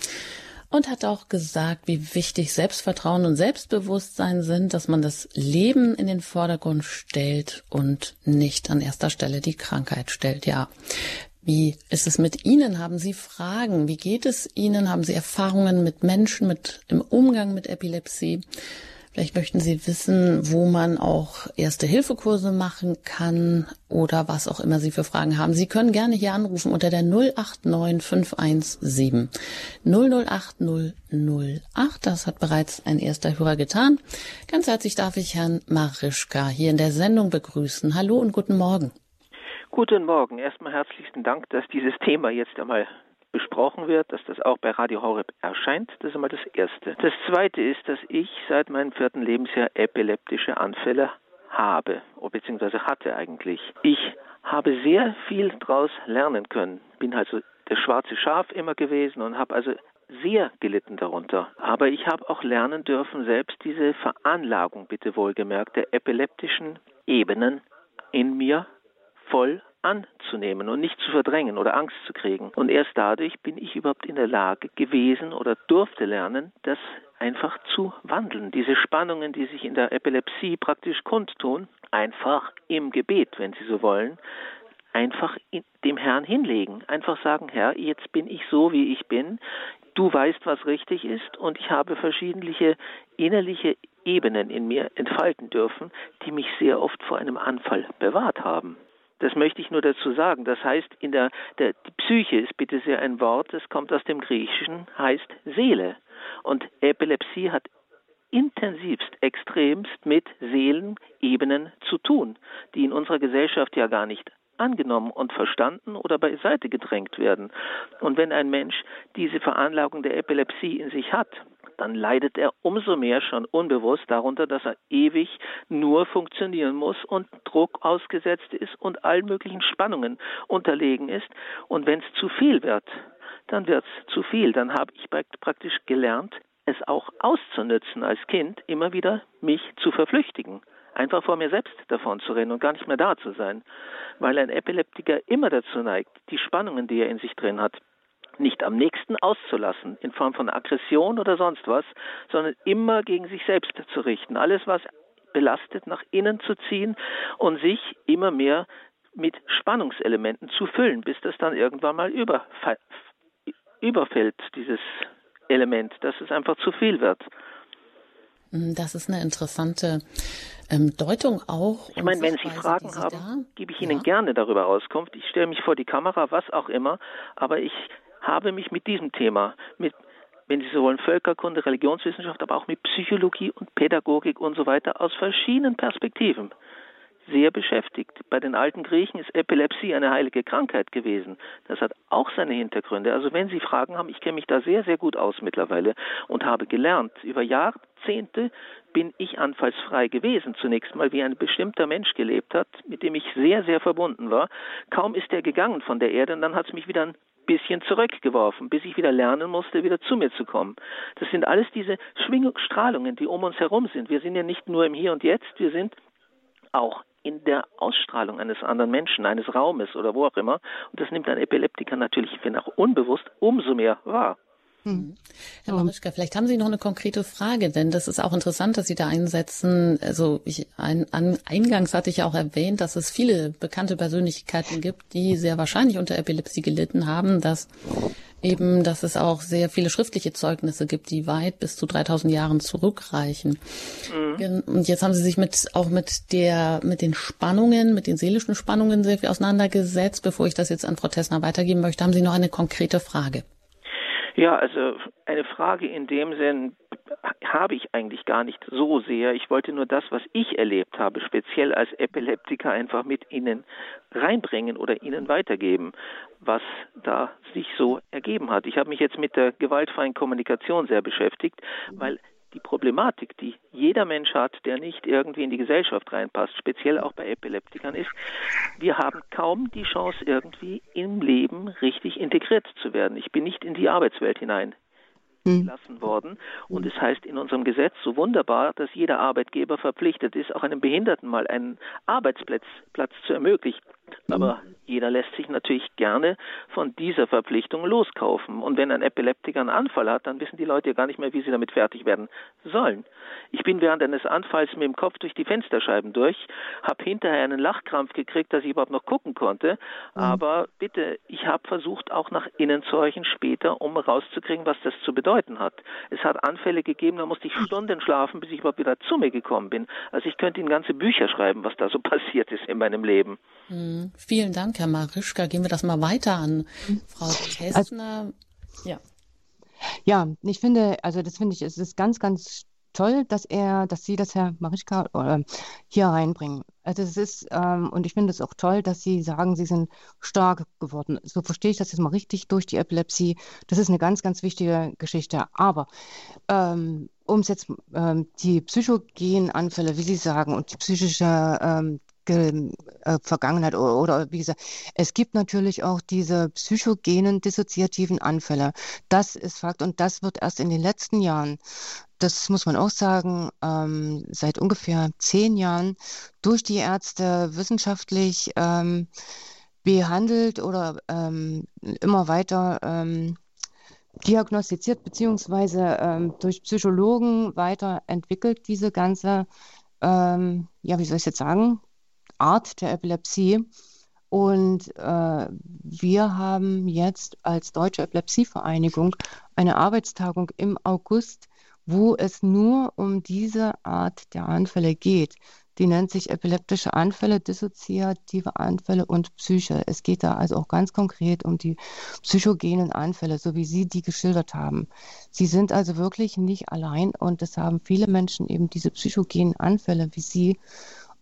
und hat auch gesagt, wie wichtig Selbstvertrauen und Selbstbewusstsein sind, dass man das Leben in den Vordergrund stellt und nicht an erster Stelle die Krankheit stellt. Ja, wie ist es mit Ihnen? Haben Sie Fragen? Wie geht es Ihnen? Haben Sie Erfahrungen mit Menschen, mit im Umgang mit Epilepsie? Vielleicht möchten Sie wissen, wo man auch erste Hilfekurse machen kann oder was auch immer Sie für Fragen haben. Sie können gerne hier anrufen unter der 089 517 008 008. Das hat bereits ein erster Hörer getan. Ganz herzlich darf ich Herrn Marischka hier in der Sendung begrüßen. Hallo und guten Morgen. Guten Morgen. Erstmal herzlichen Dank, dass dieses Thema jetzt einmal besprochen wird, dass das auch bei Radio Horeb erscheint. Das ist einmal das Erste. Das Zweite ist, dass ich seit meinem vierten Lebensjahr epileptische Anfälle habe, beziehungsweise hatte eigentlich. Ich habe sehr viel daraus lernen können. Bin also das schwarze Schaf immer gewesen und habe also sehr gelitten darunter. Aber ich habe auch lernen dürfen, selbst diese Veranlagung, bitte wohlgemerkt, der epileptischen Ebenen in mir voll anzunehmen und nicht zu verdrängen oder Angst zu kriegen. Und erst dadurch bin ich überhaupt in der Lage gewesen oder durfte lernen, das einfach zu wandeln. Diese Spannungen, die sich in der Epilepsie praktisch kundtun, einfach im Gebet, wenn Sie so wollen, einfach dem Herrn hinlegen. Einfach sagen, Herr, jetzt bin ich so, wie ich bin. Du weißt, was richtig ist und ich habe verschiedene innerliche Ebenen in mir entfalten dürfen, die mich sehr oft vor einem Anfall bewahrt haben. Das möchte ich nur dazu sagen. Das heißt, in der, der die Psyche ist bitte sehr ein Wort, das kommt aus dem Griechischen, heißt Seele. Und Epilepsie hat intensivst, extremst mit Seelenebenen zu tun, die in unserer Gesellschaft ja gar nicht angenommen und verstanden oder beiseite gedrängt werden. Und wenn ein Mensch diese Veranlagung der Epilepsie in sich hat, dann leidet er umso mehr schon unbewusst darunter, dass er ewig nur funktionieren muss und Druck ausgesetzt ist und allen möglichen Spannungen unterlegen ist. Und wenn es zu viel wird, dann wird es zu viel. Dann habe ich praktisch gelernt, es auch auszunützen als Kind, immer wieder mich zu verflüchtigen einfach vor mir selbst davon zu rennen und gar nicht mehr da zu sein. Weil ein Epileptiker immer dazu neigt, die Spannungen, die er in sich drin hat, nicht am nächsten auszulassen, in Form von Aggression oder sonst was, sondern immer gegen sich selbst zu richten. Alles, was belastet, nach innen zu ziehen und sich immer mehr mit Spannungselementen zu füllen, bis das dann irgendwann mal überfällt, dieses Element, dass es einfach zu viel wird. Das ist eine interessante ähm, Deutung auch. Ich meine, wenn Sie Fragen haben, da? gebe ich Ihnen ja. gerne darüber Auskunft. Ich stelle mich vor die Kamera, was auch immer, aber ich habe mich mit diesem Thema, mit, wenn Sie so wollen, Völkerkunde, Religionswissenschaft, aber auch mit Psychologie und Pädagogik und so weiter aus verschiedenen Perspektiven sehr beschäftigt. Bei den alten Griechen ist Epilepsie eine heilige Krankheit gewesen. Das hat auch seine Hintergründe. Also wenn Sie Fragen haben, ich kenne mich da sehr, sehr gut aus mittlerweile und habe gelernt. Über Jahrzehnte bin ich anfallsfrei gewesen. Zunächst mal, wie ein bestimmter Mensch gelebt hat, mit dem ich sehr, sehr verbunden war. Kaum ist er gegangen von der Erde und dann hat es mich wieder ein bisschen zurückgeworfen, bis ich wieder lernen musste, wieder zu mir zu kommen. Das sind alles diese Schwingungsstrahlungen, die um uns herum sind. Wir sind ja nicht nur im Hier und Jetzt, wir sind auch in der Ausstrahlung eines anderen Menschen, eines Raumes oder wo auch immer. Und das nimmt ein Epileptiker natürlich, wenn auch unbewusst, umso mehr wahr. Hm. Herr Marischka, vielleicht haben Sie noch eine konkrete Frage, denn das ist auch interessant, dass Sie da einsetzen. Also ich, ein, an, eingangs hatte ich ja auch erwähnt, dass es viele bekannte Persönlichkeiten gibt, die sehr wahrscheinlich unter Epilepsie gelitten haben, dass eben, dass es auch sehr viele schriftliche Zeugnisse gibt, die weit bis zu 3000 Jahren zurückreichen. Mhm. Und jetzt haben Sie sich mit, auch mit der, mit den Spannungen, mit den seelischen Spannungen sehr viel auseinandergesetzt. Bevor ich das jetzt an Frau Tessner weitergeben möchte, haben Sie noch eine konkrete Frage. Ja, also eine Frage in dem Sinn habe ich eigentlich gar nicht so sehr. Ich wollte nur das, was ich erlebt habe, speziell als Epileptiker, einfach mit Ihnen reinbringen oder Ihnen weitergeben, was da sich so ergeben hat. Ich habe mich jetzt mit der gewaltfreien Kommunikation sehr beschäftigt, weil die Problematik, die jeder Mensch hat, der nicht irgendwie in die Gesellschaft reinpasst, speziell auch bei Epileptikern, ist, wir haben kaum die Chance, irgendwie im Leben richtig integriert zu werden. Ich bin nicht in die Arbeitswelt hinein hm. gelassen worden. Und es heißt in unserem Gesetz so wunderbar, dass jeder Arbeitgeber verpflichtet ist, auch einem Behinderten mal einen Arbeitsplatz Platz zu ermöglichen. Aber jeder lässt sich natürlich gerne von dieser Verpflichtung loskaufen. Und wenn ein Epileptiker einen Anfall hat, dann wissen die Leute ja gar nicht mehr, wie sie damit fertig werden sollen. Ich bin während eines Anfalls mit dem Kopf durch die Fensterscheiben durch, habe hinterher einen Lachkrampf gekriegt, dass ich überhaupt noch gucken konnte. Mhm. Aber bitte, ich habe versucht, auch nach innen zu horchen später, um rauszukriegen, was das zu bedeuten hat. Es hat Anfälle gegeben, da musste ich Stunden schlafen, bis ich überhaupt wieder zu mir gekommen bin. Also ich könnte Ihnen ganze Bücher schreiben, was da so passiert ist in meinem Leben. Mhm. Vielen Dank, Herr Marischka. Gehen wir das mal weiter an. Frau Kästner. Also, ja. Ja, ich finde, also das finde ich, es ist ganz, ganz toll, dass er, dass Sie das, Herr Marischka, äh, hier reinbringen. Also es ist, ähm, und ich finde es auch toll, dass Sie sagen, Sie sind stark geworden. So verstehe ich das jetzt mal richtig durch die Epilepsie. Das ist eine ganz, ganz wichtige Geschichte. Aber ähm, um es jetzt ähm, die psychogenen Anfälle, wie Sie sagen, und die psychische ähm, äh, Vergangenheit oder, oder, wie gesagt, es gibt natürlich auch diese psychogenen dissoziativen Anfälle. Das ist Fakt und das wird erst in den letzten Jahren, das muss man auch sagen, ähm, seit ungefähr zehn Jahren durch die Ärzte wissenschaftlich ähm, behandelt oder ähm, immer weiter ähm, diagnostiziert beziehungsweise ähm, durch Psychologen weiterentwickelt, diese ganze, ähm, ja, wie soll ich jetzt sagen, Art der Epilepsie. Und äh, wir haben jetzt als Deutsche Epilepsievereinigung eine Arbeitstagung im August, wo es nur um diese Art der Anfälle geht. Die nennt sich epileptische Anfälle, dissoziative Anfälle und Psyche. Es geht da also auch ganz konkret um die psychogenen Anfälle, so wie Sie die geschildert haben. Sie sind also wirklich nicht allein und es haben viele Menschen eben diese psychogenen Anfälle wie Sie.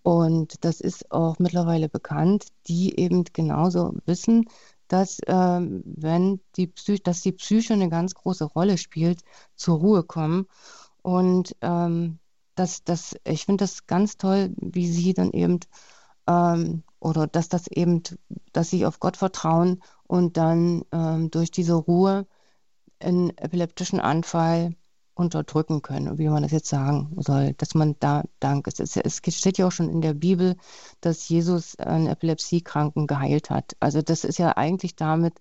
Und das ist auch mittlerweile bekannt, die eben genauso wissen, dass ähm, wenn die Psyche, dass die Psyche eine ganz große Rolle spielt, zur Ruhe kommen. Und ähm, das, das, ich finde das ganz toll, wie sie dann eben ähm, oder dass das eben, dass sie auf Gott vertrauen und dann ähm, durch diese Ruhe einen epileptischen Anfall unterdrücken können, wie man das jetzt sagen soll, dass man da dank ist. Es steht ja auch schon in der Bibel, dass Jesus einen Epilepsiekranken geheilt hat. Also das ist ja eigentlich damit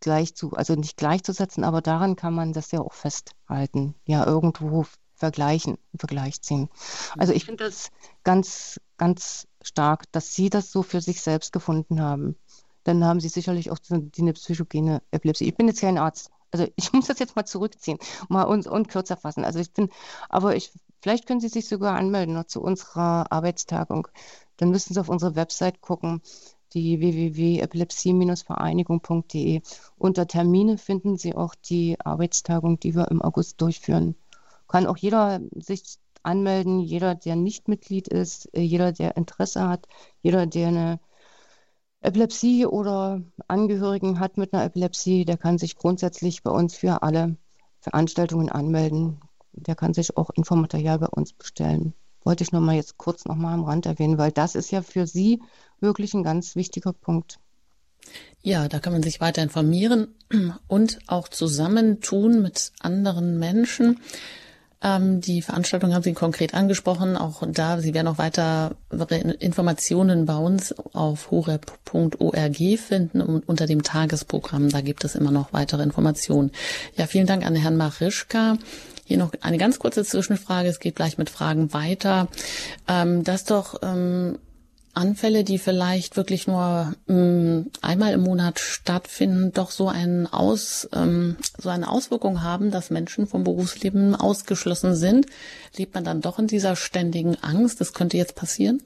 gleich zu, also nicht gleichzusetzen, aber daran kann man das ja auch festhalten, ja irgendwo vergleichen, Vergleich ziehen. Also ich finde das ganz, ganz stark, dass Sie das so für sich selbst gefunden haben. Dann haben Sie sicherlich auch die, eine psychogene Epilepsie. Ich bin jetzt kein Arzt, also ich muss das jetzt mal zurückziehen mal und, und kürzer fassen. Also ich bin, aber ich, vielleicht können Sie sich sogar anmelden noch zu unserer Arbeitstagung. Dann müssen Sie auf unsere Website gucken, die www.epilepsie-vereinigung.de. Unter Termine finden Sie auch die Arbeitstagung, die wir im August durchführen. Kann auch jeder sich anmelden, jeder, der nicht Mitglied ist, jeder, der Interesse hat, jeder, der eine Epilepsie oder Angehörigen hat mit einer Epilepsie, der kann sich grundsätzlich bei uns für alle Veranstaltungen anmelden. Der kann sich auch Infomaterial bei uns bestellen. Wollte ich noch mal jetzt kurz noch mal am Rand erwähnen, weil das ist ja für Sie wirklich ein ganz wichtiger Punkt. Ja, da kann man sich weiter informieren und auch zusammentun mit anderen Menschen. Ähm, die Veranstaltung haben Sie konkret angesprochen. Auch da, Sie werden auch weitere Informationen bei uns auf horeb.org finden und unter dem Tagesprogramm. Da gibt es immer noch weitere Informationen. Ja, vielen Dank an Herrn Marischka. Hier noch eine ganz kurze Zwischenfrage. Es geht gleich mit Fragen weiter. Ähm, dass doch ähm, Anfälle, die vielleicht wirklich nur mh, mm, einmal im Monat stattfinden, doch so einen Aus, ähm, so eine Auswirkung haben, dass Menschen vom Berufsleben ausgeschlossen sind, lebt man dann doch in dieser ständigen Angst, das könnte jetzt passieren?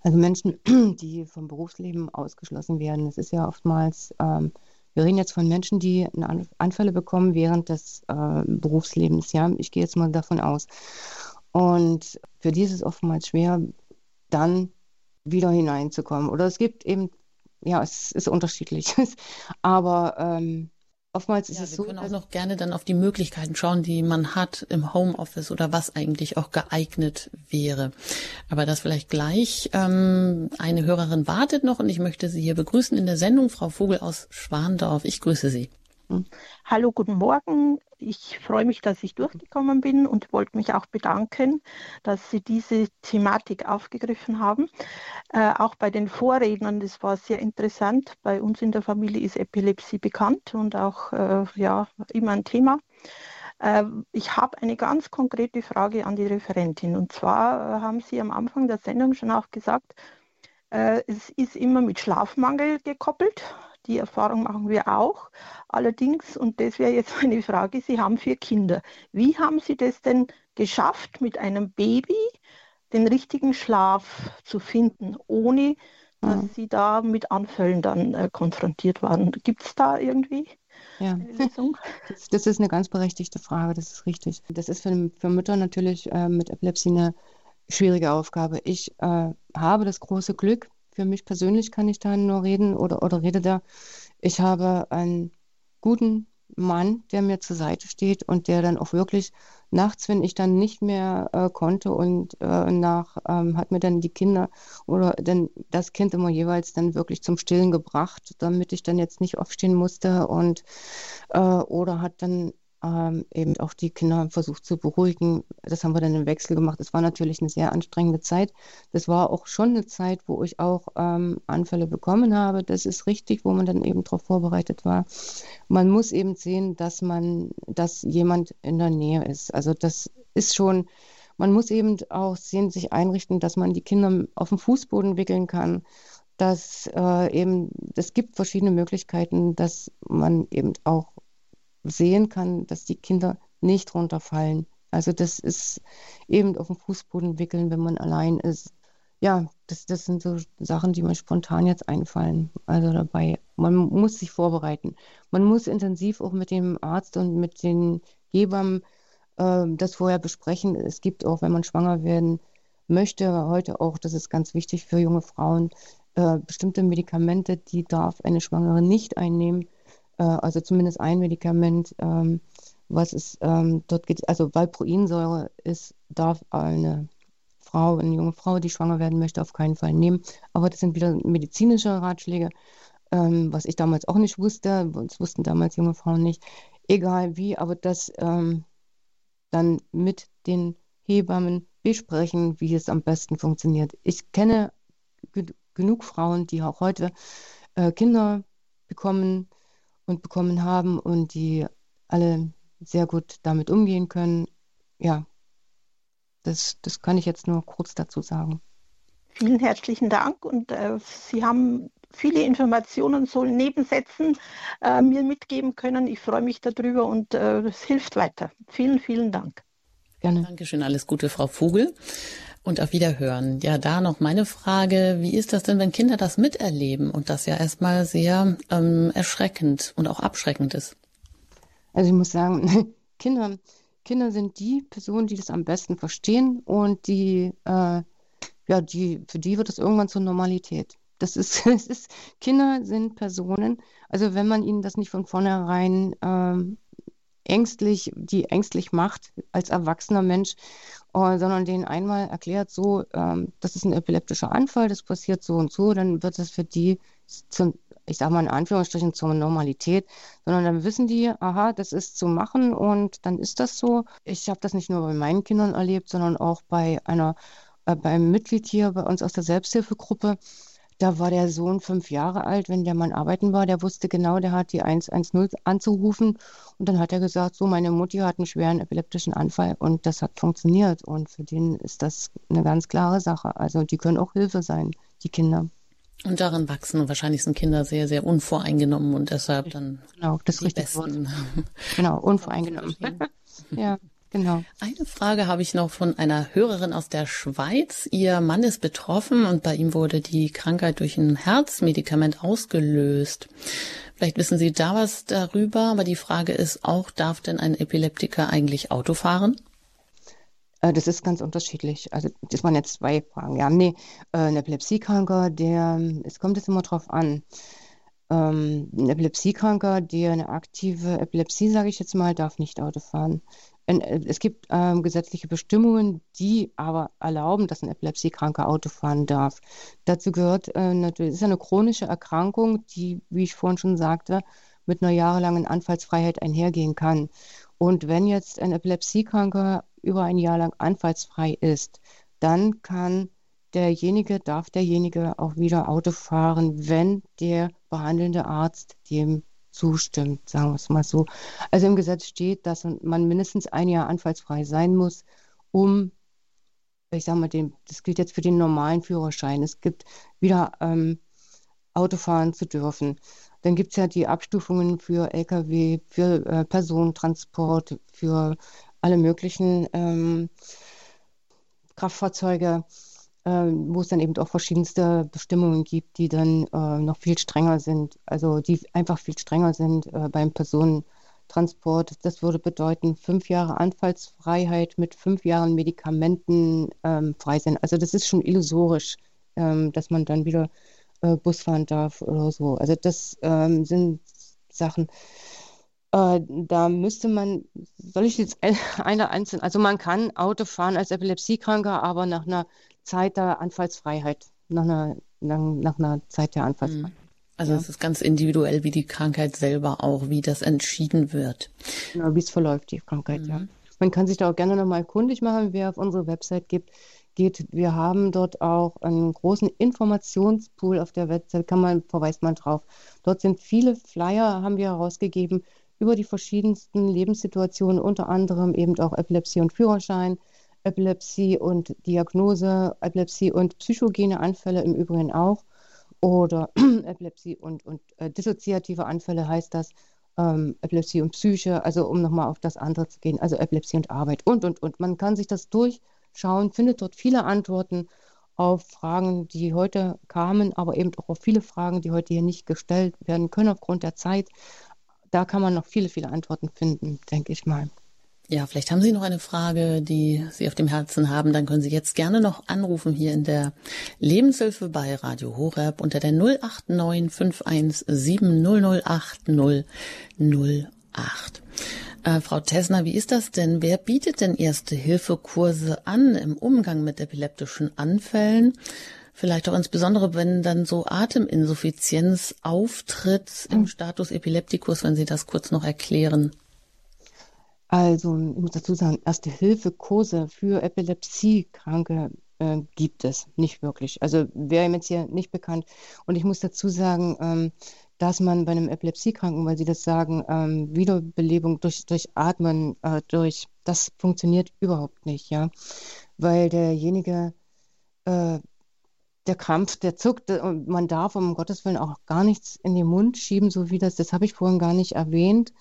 Also Menschen, die vom Berufsleben ausgeschlossen werden, es ist ja oftmals, ähm, Wir reden jetzt von Menschen, die Anfälle bekommen während des äh, Berufslebens. Ja, ich gehe jetzt mal davon aus. Und für die ist es oftmals schwer, dann wieder hineinzukommen. Oder es gibt eben, ja, es ist unterschiedlich. Aber ähm, oftmals ist ja, es wir so. Wir können auch noch gerne dann auf die Möglichkeiten schauen, die man hat im Homeoffice oder was eigentlich auch geeignet wäre. Aber das vielleicht gleich. Ähm, eine Hörerin wartet noch und ich möchte Sie hier begrüßen in der Sendung, Frau Vogel aus Schwandorf. Ich grüße Sie. Hallo, guten Morgen. Ich freue mich, dass ich durchgekommen bin und wollte mich auch bedanken, dass Sie diese Thematik aufgegriffen haben. Äh, auch bei den Vorrednern, das war sehr interessant. Bei uns in der Familie ist Epilepsie bekannt und auch äh, ja, immer ein Thema. Äh, ich habe eine ganz konkrete Frage an die Referentin. Und zwar äh, haben Sie am Anfang der Sendung schon auch gesagt, äh, es ist immer mit Schlafmangel gekoppelt. Die Erfahrung machen wir auch. Allerdings, und das wäre jetzt meine Frage, Sie haben vier Kinder. Wie haben Sie das denn geschafft, mit einem Baby den richtigen Schlaf zu finden, ohne dass mhm. Sie da mit Anfällen dann äh, konfrontiert waren? Gibt es da irgendwie? Ja, das, das, ist eine ganz berechtigte Frage, das ist richtig. Das ist für, für Mütter natürlich äh, mit Epilepsie eine schwierige Aufgabe. Ich äh, habe das große Glück, für mich persönlich kann ich da nur reden oder, oder rede da. Ich habe einen guten Mann, der mir zur Seite steht und der dann auch wirklich nachts, wenn ich dann nicht mehr äh, konnte und äh, nach, ähm, hat mir dann die Kinder oder dann das Kind immer jeweils dann wirklich zum Stillen gebracht, damit ich dann jetzt nicht aufstehen musste und äh, oder hat dann ähm, eben auch die Kinder versucht zu beruhigen. Das haben wir dann im Wechsel gemacht. Es war natürlich eine sehr anstrengende Zeit. Das war auch schon eine Zeit, wo ich auch ähm, Anfälle bekommen habe. Das ist richtig, wo man dann eben darauf vorbereitet war. Man muss eben sehen, dass man, dass jemand in der Nähe ist. Also das ist schon, man muss eben auch sehen, sich einrichten, dass man die Kinder auf dem Fußboden wickeln kann dass äh, eben, es gibt verschiedene Möglichkeiten, dass man eben auch sehen kann, dass die Kinder nicht runterfallen. Also das ist eben auf dem Fußboden wickeln, wenn man allein ist. Ja, das, das sind so Sachen, die mir spontan jetzt einfallen. Also dabei, man muss sich vorbereiten. Man muss intensiv auch mit dem Arzt und mit den Gebern äh, das vorher besprechen. Es gibt auch, wenn man schwanger werden möchte, heute auch, das ist ganz wichtig für junge Frauen, äh, bestimmte Medikamente, die darf eine Schwangere nicht einnehmen äh, also zumindest ein Medikament, ähm, was es ähm, dort geht, also Valproinsäure ist, darf eine Frau, eine junge Frau, die schwanger werden möchte, auf keinen Fall nehmen. Aber das sind wieder medizinische Ratschläge, ähm, was ich damals auch nicht wusste. Das wussten damals junge Frauen nicht. Egal wie, aber das ähm, dann mit den Hebammen besprechen, wie es am besten funktioniert. Ich kenne genug Frauen, die auch heute äh, Kinder bekommen, und bekommen haben und die alle sehr gut damit umgehen können. Ja, das, das kann ich jetzt nur kurz dazu sagen. Vielen herzlichen Dank und äh, Sie haben viele Informationen so Nebensätzen äh, mir mitgeben können. Ich freue mich darüber und äh, es hilft weiter. Vielen, vielen Dank. Gerne. Dankeschön, alles Gute, Frau Vogel. Und auf Wiederhören. Ja, da noch meine Frage, wie ist das denn, wenn Kinder das miterleben und das ja erstmal sehr ähm, erschreckend und auch abschreckend ist? Also ich muss sagen, Kinder, Kinder sind die Personen, die das am besten verstehen und die, äh, ja, die, für die wird es irgendwann zur Normalität. Das ist, es ist, Kinder sind Personen, also wenn man ihnen das nicht von vornherein ähm, ängstlich, die ängstlich macht als erwachsener Mensch, sondern denen einmal erklärt, so, ähm, das ist ein epileptischer Anfall, das passiert so und so, dann wird das für die, zum, ich sage mal in Anführungsstrichen, zur Normalität, sondern dann wissen die, aha, das ist zu machen und dann ist das so. Ich habe das nicht nur bei meinen Kindern erlebt, sondern auch bei einer, äh, beim Mitglied hier bei uns aus der Selbsthilfegruppe, da war der Sohn fünf Jahre alt, wenn der Mann arbeiten war, der wusste genau, der hat die 110 anzurufen. Und dann hat er gesagt, so, meine Mutti hat einen schweren epileptischen Anfall und das hat funktioniert. Und für den ist das eine ganz klare Sache. Also die können auch Hilfe sein, die Kinder. Und darin wachsen wahrscheinlich sind Kinder sehr, sehr unvoreingenommen und deshalb dann genau, das die richtige Wort. Genau, unvoreingenommen. ja. Genau. Eine Frage habe ich noch von einer Hörerin aus der Schweiz. Ihr Mann ist betroffen und bei ihm wurde die Krankheit durch ein Herzmedikament ausgelöst. Vielleicht wissen Sie da was darüber, aber die Frage ist auch, darf denn ein Epileptiker eigentlich Auto fahren? Äh, das ist ganz unterschiedlich. Also das waren jetzt zwei Fragen. Ja, nee, äh, ein Epilepsiekranker, der, es kommt jetzt immer drauf an. Ähm, ein Epilepsiekranker, der eine aktive Epilepsie, sage ich jetzt mal, darf nicht Auto fahren. Äh, es gibt ähm, gesetzliche Bestimmungen, die aber erlauben, dass ein Epilepsiekranker Auto fahren darf. Dazu gehört äh, natürlich, es ist eine chronische Erkrankung, die, wie ich vorhin schon sagte, mit einer jahrelangen Anfallsfreiheit einhergehen kann. Und wenn jetzt ein Epilepsiekranker über ein Jahr lang anfallsfrei ist, dann kann derjenige, darf derjenige auch wieder Auto fahren, wenn der behandelnde Arzt dem zustimmt, sagen wir es mal so. Also im Gesetz steht, dass man mindestens ein Jahr anfallsfrei sein muss, um, ich sage mal, den, das gilt jetzt für den normalen Führerschein. Es gibt wieder ähm, Autofahren zu dürfen. Dann gibt es ja die Abstufungen für Lkw, für äh, Personentransport, für alle möglichen ähm, Kraftfahrzeuge, wo es dann eben auch verschiedenste Bestimmungen gibt, die dann äh, noch viel strenger sind, also die einfach viel strenger sind äh, beim Personentransport. Das würde bedeuten, fünf Jahre Anfallsfreiheit mit fünf Jahren Medikamenten ähm, frei sein. Also das ist schon illusorisch, ähm, dass man dann wieder äh, Bus fahren darf oder so. Also das ähm, sind Sachen, äh, da müsste man, soll ich jetzt eine einzeln, also man kann Auto fahren als Epilepsiekranker, aber nach einer Zeit der Anfallsfreiheit, nach einer, nach, nach einer Zeit der Anfallsfreiheit. Mhm. Also ja. es ist ganz individuell, wie die Krankheit selber auch, wie das entschieden wird. Genau, wie es verläuft, die Krankheit, mhm. ja. Man kann sich da auch gerne nochmal kundig machen, wer auf unsere Website gibt, geht. Wir haben dort auch einen großen Informationspool auf der Website, kann man, verweist man drauf. Dort sind viele Flyer, haben wir herausgegeben über die verschiedensten Lebenssituationen, unter anderem eben auch Epilepsie und Führerschein, Epilepsie und Diagnose, Epilepsie und psychogene Anfälle im Übrigen auch oder Epilepsie und, und äh, dissoziative Anfälle heißt das, ähm, Epilepsie und Psyche, also um nochmal auf das andere zu gehen, also Epilepsie und Arbeit und, und, und. Man kann sich das durchschauen, findet dort viele Antworten auf Fragen, die heute kamen, aber eben auch auf viele Fragen, die heute hier nicht gestellt werden können aufgrund der Zeit da kann man noch viele, viele Antworten finden, denke ich mal. Ja, vielleicht haben Sie noch eine Frage, die Sie auf dem Herzen haben. Dann können Sie jetzt gerne noch anrufen hier in der Lebenshilfe bei Radio Horeb unter der 089 517 008 008. Äh, Frau Tessner, wie ist das denn? Wer bietet denn Erste-Hilfe-Kurse an im Umgang mit epileptischen Anfällen? Vielleicht auch insbesondere, wenn dann so Ateminsuffizienz auftritt im Status Epilepticus, wenn Sie das kurz noch erklären. Also, ich muss dazu sagen, Erste-Hilfe-Kurse für Epilepsiekranke äh, gibt es nicht wirklich. Also wäre jetzt hier nicht bekannt. Und ich muss dazu sagen, ähm, dass man bei einem Epilepsiekranken, weil Sie das sagen, ähm, Wiederbelebung durch, durch Atmen, äh, durch, das funktioniert überhaupt nicht, ja. Weil derjenige äh, der Krampf, der zuckt und man darf um Gottes Willen auch gar nichts in den Mund schieben, so wie das, das habe ich vorhin gar nicht erwähnt.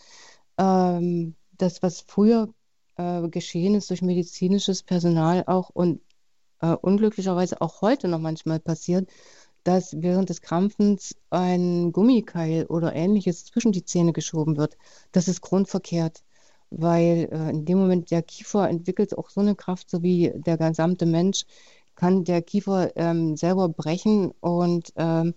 Ähm, das, was früher äh, geschehen ist durch medizinisches Personal auch und äh, unglücklicherweise auch heute noch manchmal passiert, dass während des Krampfens ein Gummikeil oder ähnliches zwischen die Zähne geschoben wird. Das ist grundverkehrt, weil äh, in dem Moment der Kiefer entwickelt auch so eine Kraft, so wie der gesamte Mensch, kann der Kiefer ähm, selber brechen und ähm,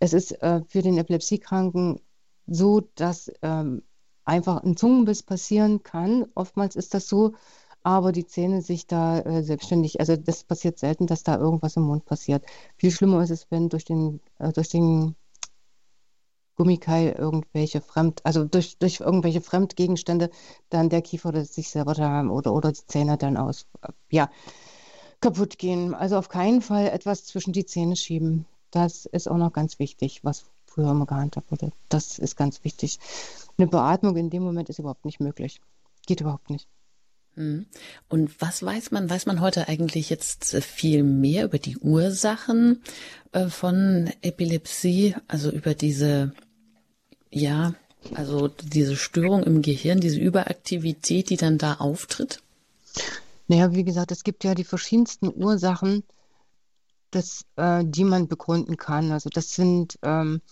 es ist äh, für den Epilepsiekranken so, dass ähm, einfach ein Zungenbiss passieren kann. Oftmals ist das so, aber die Zähne sich da äh, selbstständig, also das passiert selten, dass da irgendwas im Mund passiert. Viel schlimmer ist es, wenn durch den, äh, durch den Gummikeil irgendwelche Fremd, also durch, durch irgendwelche Fremdgegenstände dann der Kiefer sich selber da oder, oder die Zähne dann aus. Ja, kaputt gehen. Also auf keinen Fall etwas zwischen die Zähne schieben. Das ist auch noch ganz wichtig, was früher immer gehandhabt wurde. Das ist ganz wichtig. Eine Beatmung in dem Moment ist überhaupt nicht möglich. Geht überhaupt nicht. Mhm. Und was weiß man? Weiß man heute eigentlich jetzt viel mehr über die Ursachen äh, von Epilepsie, also über diese, ja, also diese Störung im Gehirn, diese Überaktivität, die dann da auftritt? Naja, wie gesagt, es gibt ja die verschiedensten Ursachen, das, äh, die man begründen kann. Also das sind ähm,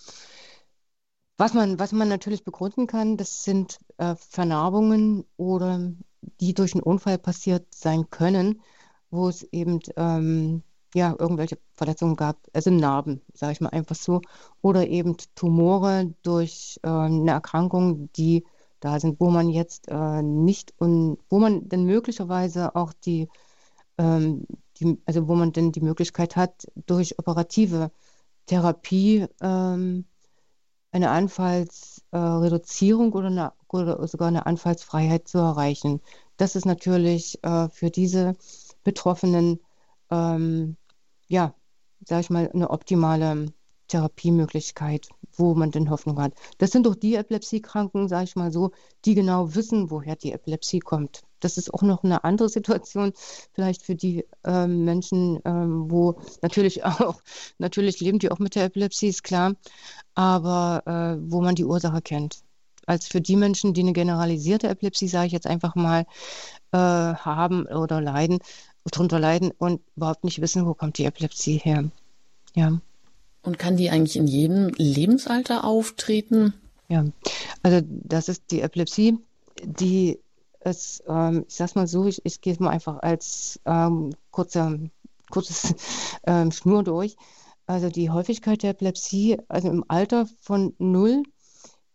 Was man, was man natürlich begründen kann, das sind äh, Vernarbungen oder die durch einen Unfall passiert sein können, wo es eben ähm, ja, irgendwelche Verletzungen gab, also Narben, sage ich mal einfach so, oder eben Tumore durch äh, eine Erkrankung, die da sind, wo man jetzt äh, nicht und wo man dann möglicherweise auch die, ähm, die, also wo man dann die Möglichkeit hat, durch operative Therapie ähm, eine Anfallsreduzierung äh, oder, oder sogar eine Anfallsfreiheit zu erreichen. Das ist natürlich äh, für diese Betroffenen ähm, ja, sage ich mal, eine optimale Therapiemöglichkeit, wo man denn Hoffnung hat. Das sind doch die Epilepsiekranken, sage ich mal so, die genau wissen, woher die Epilepsie kommt. Das ist auch noch eine andere Situation, vielleicht für die ähm, Menschen, ähm, wo natürlich auch, natürlich leben die auch mit der Epilepsie, ist klar, aber äh, wo man die Ursache kennt. Als für die Menschen, die eine generalisierte Epilepsie, sage ich jetzt einfach mal, äh, haben oder leiden, darunter leiden und überhaupt nicht wissen, wo kommt die Epilepsie her. Ja. Und kann die eigentlich in jedem Lebensalter auftreten? Ja, also das ist die Epilepsie, die ist, ähm, ich sag's mal so, ich, ich gehe es mal einfach als ähm, kurzer, kurzes ähm, Schnur durch. Also die Häufigkeit der Epilepsie, also im Alter von null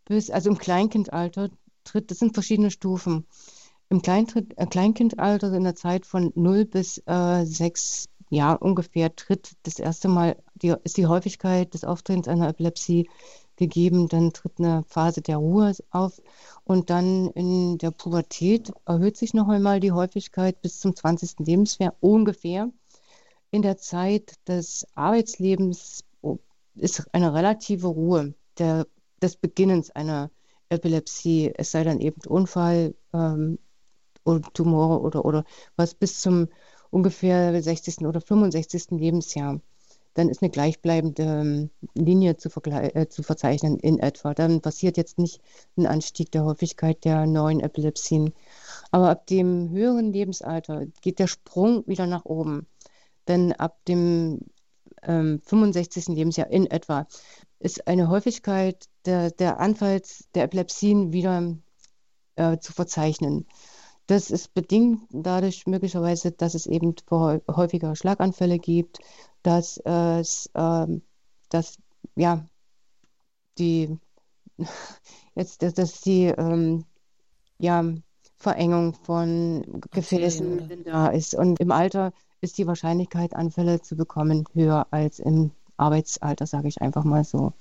bis, also im Kleinkindalter tritt, das sind verschiedene Stufen. Im Kleintritt, äh, Kleinkindalter, in der Zeit von 0 bis äh, 6 Jahren ungefähr, tritt das erste Mal, die, ist die Häufigkeit des Auftretens einer Epilepsie gegeben. Dann tritt eine Phase der Ruhe auf und dann in der Pubertät erhöht sich noch einmal die Häufigkeit bis zum 20. Lebensjahr ungefähr. In der Zeit des Arbeitslebens oh, ist eine relative Ruhe der, des Beginnens einer Epilepsie, es sei dann eben Unfall, ähm, oder Tumore oder, oder was bis zum ungefähr 60. oder 65. Lebensjahr. Dann ist eine gleichbleibende ähm, Linie zu, äh, zu verzeichnen in etwa. Dann passiert jetzt nicht ein Anstieg der Häufigkeit der neuen Epilepsien. Aber ab dem höheren Lebensalter geht der Sprung wieder nach oben. Denn ab dem ähm, 65. Lebensjahr in etwa ist eine Häufigkeit der, der Anfalls der Epilepsien wieder äh, zu verzeichnen. Das ist bedingt dadurch möglicherweise, dass es eben häufiger Schlaganfälle gibt, dass es, äh, dass, ja, die, jetzt, dass, die, ähm, ja, Verengung von Gefäßen okay, da ist. Und im Alter ist die Wahrscheinlichkeit, Anfälle zu bekommen, höher als im Arbeitsalter, sage ich einfach mal so.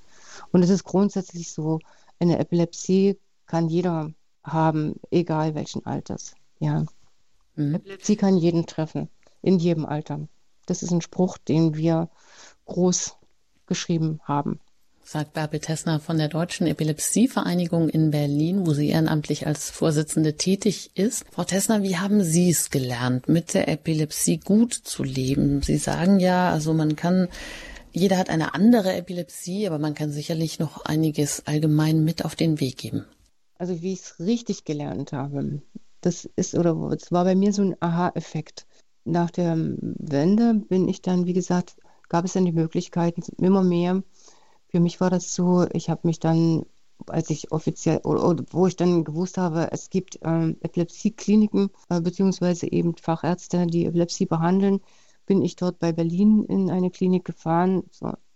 Und es ist grundsätzlich so, eine Epilepsie kann jeder haben, egal welchen Alters. Ja. Mhm. Epilepsie kann jeden treffen, in jedem Alter. Das ist ein Spruch, den wir groß geschrieben haben. Sagt Bärbel Tessner von der Deutschen Epilepsievereinigung in Berlin, wo sie ehrenamtlich als Vorsitzende tätig ist. Frau Tessner, wie haben Sie es gelernt, mit der Epilepsie gut zu leben? Sie sagen ja, also man kann jeder hat eine andere Epilepsie, aber man kann sicherlich noch einiges allgemein mit auf den Weg geben. Also wie ich es richtig gelernt habe, das ist oder es war bei mir so ein Aha-Effekt. Nach der Wende bin ich dann, wie gesagt, gab es dann die Möglichkeiten immer mehr. Für mich war das so, ich habe mich dann, als ich offiziell, oder, oder, wo ich dann gewusst habe, es gibt ähm, Epilepsiekliniken, äh, beziehungsweise eben Fachärzte, die Epilepsie behandeln, bin ich dort bei Berlin in eine Klinik gefahren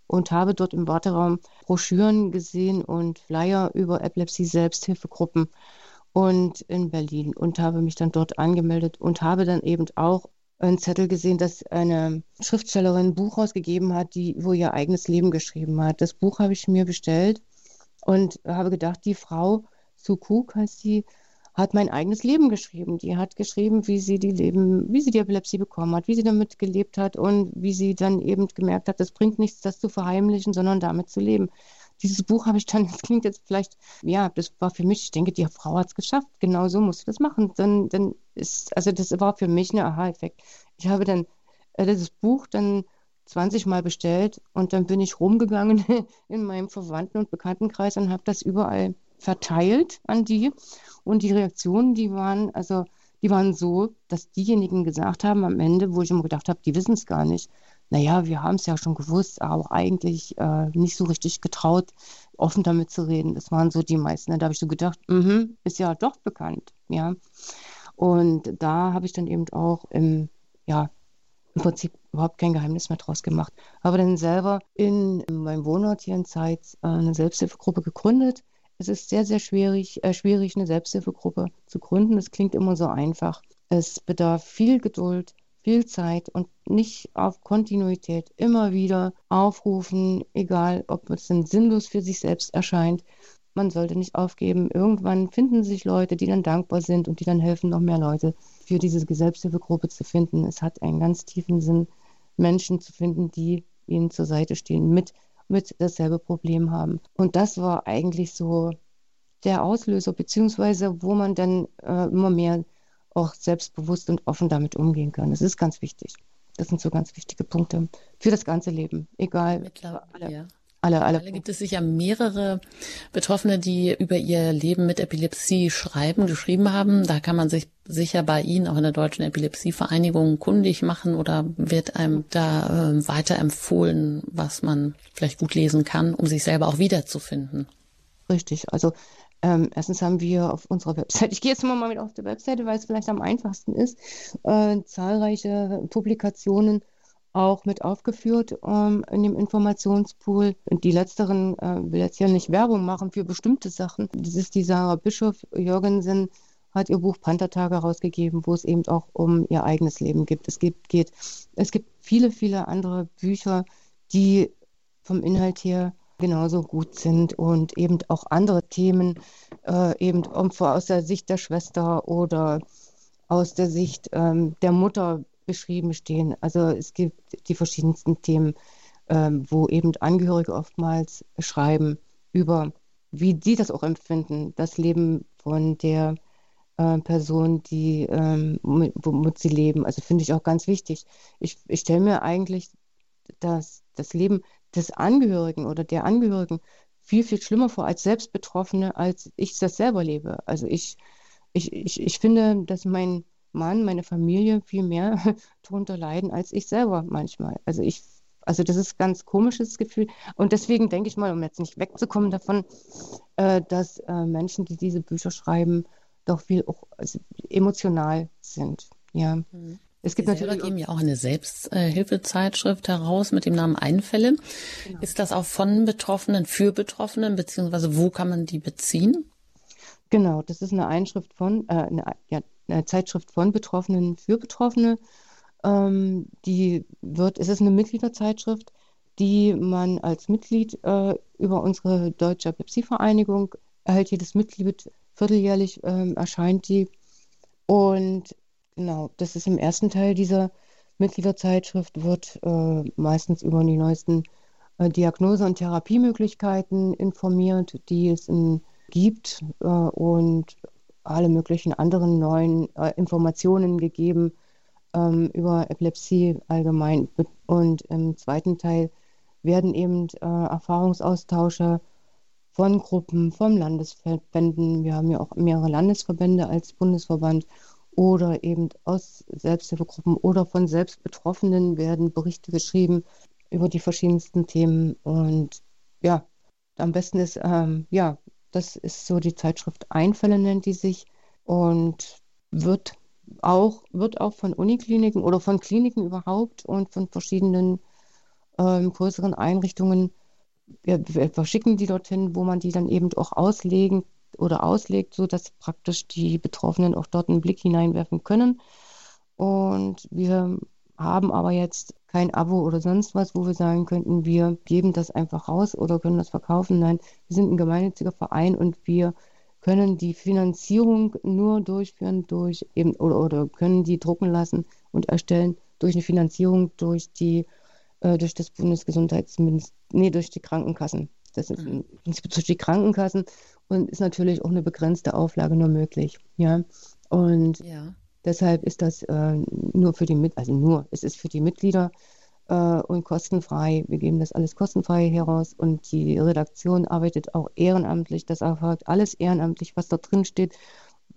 und habe dort im Warteraum Broschüren gesehen und Flyer über Epilepsie-Selbsthilfegruppen und in Berlin und habe mich dann dort angemeldet und habe dann eben auch einen Zettel gesehen, dass eine Schriftstellerin ein Buch rausgegeben hat, die, wo ihr eigenes Leben geschrieben hat. Das Buch habe ich mir bestellt und habe gedacht, die Frau, Sukuk heißt die, hat mein eigenes Leben geschrieben. Die hat geschrieben, wie sie die Leben, wie sie die Epilepsie bekommen hat, wie sie damit gelebt hat und wie sie dann eben gemerkt hat, es bringt nichts, das zu verheimlichen, sondern damit zu leben. Dieses Buch habe ich dann, das klingt jetzt vielleicht, ja, das war für mich, ich denke, die Frau hat es geschafft. Genau so musst du das machen. Dann, dann ist, also das war für mich ein Aha-Effekt. Ich habe dann äh, dieses Buch dann 20 Mal bestellt und dann bin ich rumgegangen in meinem Verwandten- und Bekanntenkreis und habe das überall verteilt an die. Und die Reaktionen, die waren, also die waren so, dass diejenigen gesagt haben am Ende, wo ich immer gedacht habe, die wissen es gar nicht, naja, wir haben es ja schon gewusst, aber eigentlich äh, nicht so richtig getraut, offen damit zu reden. Das waren so die meisten. Da habe ich so gedacht, mh, ist ja doch bekannt, ja. Und da habe ich dann eben auch im, ja, im Prinzip überhaupt kein Geheimnis mehr draus gemacht. Habe dann selber in, in meinem Wohnort hier in Zeitz äh, eine Selbsthilfegruppe gegründet. Es ist sehr, sehr schwierig, äh, schwierig, eine Selbsthilfegruppe zu gründen. Das klingt immer so einfach. Es bedarf viel Geduld, viel Zeit und nicht auf Kontinuität immer wieder aufrufen, egal ob es dann sinnlos für sich selbst erscheint. Man sollte nicht aufgeben. Irgendwann finden sich Leute, die dann dankbar sind und die dann helfen, noch mehr Leute für diese Selbsthilfegruppe zu finden. Es hat einen ganz tiefen Sinn, Menschen zu finden, die ihnen zur Seite stehen, mit, mit dasselbe Problem haben. Und das war eigentlich so der Auslöser, beziehungsweise wo man dann äh, immer mehr auch selbstbewusst und offen damit umgehen kann. Das ist ganz wichtig. Das sind so ganz wichtige Punkte für das ganze Leben, egal. Mittlerweile, ja. Alle, alle. Mittlerweile gibt es sicher mehrere Betroffene, die über ihr Leben mit Epilepsie schreiben, geschrieben haben. Da kann man sich sicher bei Ihnen auch in der Deutschen Epilepsievereinigung kundig machen oder wird einem da äh, weiter empfohlen, was man vielleicht gut lesen kann, um sich selber auch wiederzufinden. Richtig. Also ähm, erstens haben wir auf unserer Website, ich gehe jetzt mal mit auf die Webseite, weil es vielleicht am einfachsten ist, äh, zahlreiche Publikationen auch mit aufgeführt ähm, in dem Informationspool. Und die letzteren äh, will jetzt hier nicht Werbung machen für bestimmte Sachen. Das ist die Sarah Bischof Jürgensen hat ihr Buch Panthertage herausgegeben, wo es eben auch um ihr eigenes Leben gibt. Es gibt, geht, es gibt viele, viele andere Bücher, die vom Inhalt her genauso gut sind und eben auch andere Themen, äh, eben aus der Sicht der Schwester oder aus der Sicht ähm, der Mutter beschrieben stehen. Also es gibt die verschiedensten Themen, ähm, wo eben Angehörige oftmals schreiben über, wie sie das auch empfinden, das Leben von der äh, Person, die, ähm, womit sie leben. Also finde ich auch ganz wichtig. Ich, ich stelle mir eigentlich das, das Leben des Angehörigen oder der Angehörigen viel, viel schlimmer vor als Selbstbetroffene, als ich das selber lebe. Also ich, ich, ich, ich finde, dass mein Mann, meine Familie viel mehr darunter leiden als ich selber manchmal. Also ich, also das ist ein ganz komisches Gefühl. Und deswegen denke ich mal, um jetzt nicht wegzukommen davon, äh, dass äh, Menschen, die diese Bücher schreiben, doch viel auch also emotional sind. Ja. Mhm. Es gibt Sie natürlich geben ja auch eine Selbsthilfezeitschrift heraus mit dem Namen Einfälle. Genau. Ist das auch von Betroffenen für Betroffenen, beziehungsweise wo kann man die beziehen? Genau, das ist eine Einschrift von, äh, eine, ja, eine Zeitschrift von Betroffenen für Betroffene. Ähm, die wird, es ist eine Mitgliederzeitschrift, die man als Mitglied äh, über unsere Deutsche Epilepsievereinigung erhält. Jedes Mitglied vierteljährlich äh, erscheint die. Und Genau, das ist im ersten Teil dieser Mitgliederzeitschrift, wird äh, meistens über die neuesten äh, Diagnose- und Therapiemöglichkeiten informiert, die es in, gibt äh, und alle möglichen anderen neuen äh, Informationen gegeben ähm, über Epilepsie allgemein. Und im zweiten Teil werden eben äh, Erfahrungsaustausche von Gruppen, von Landesverbänden, wir haben ja auch mehrere Landesverbände als Bundesverband oder eben aus Selbsthilfegruppen oder von Selbstbetroffenen werden Berichte geschrieben über die verschiedensten Themen. Und ja, am besten ist, ähm, ja, das ist so die Zeitschrift Einfälle nennt die sich und wird auch, wird auch von Unikliniken oder von Kliniken überhaupt und von verschiedenen ähm, größeren Einrichtungen, wir, wir verschicken die dorthin, wo man die dann eben auch auslegen oder auslegt, sodass praktisch die Betroffenen auch dort einen Blick hineinwerfen können. Und wir haben aber jetzt kein Abo oder sonst was, wo wir sagen könnten, wir geben das einfach raus oder können das verkaufen. Nein, wir sind ein gemeinnütziger Verein und wir können die Finanzierung nur durchführen durch eben oder, oder können die drucken lassen und erstellen durch eine Finanzierung durch die äh, durch das Bundesgesundheitsministerium, nee, durch die Krankenkassen. Das ist mhm. durch die Krankenkassen und ist natürlich auch eine begrenzte Auflage nur möglich. Ja, und ja. deshalb ist das äh, nur für die Mit also nur, es ist für die Mitglieder äh, und kostenfrei. Wir geben das alles kostenfrei heraus und die Redaktion arbeitet auch ehrenamtlich. Das erfolgt alles ehrenamtlich, was da drin steht.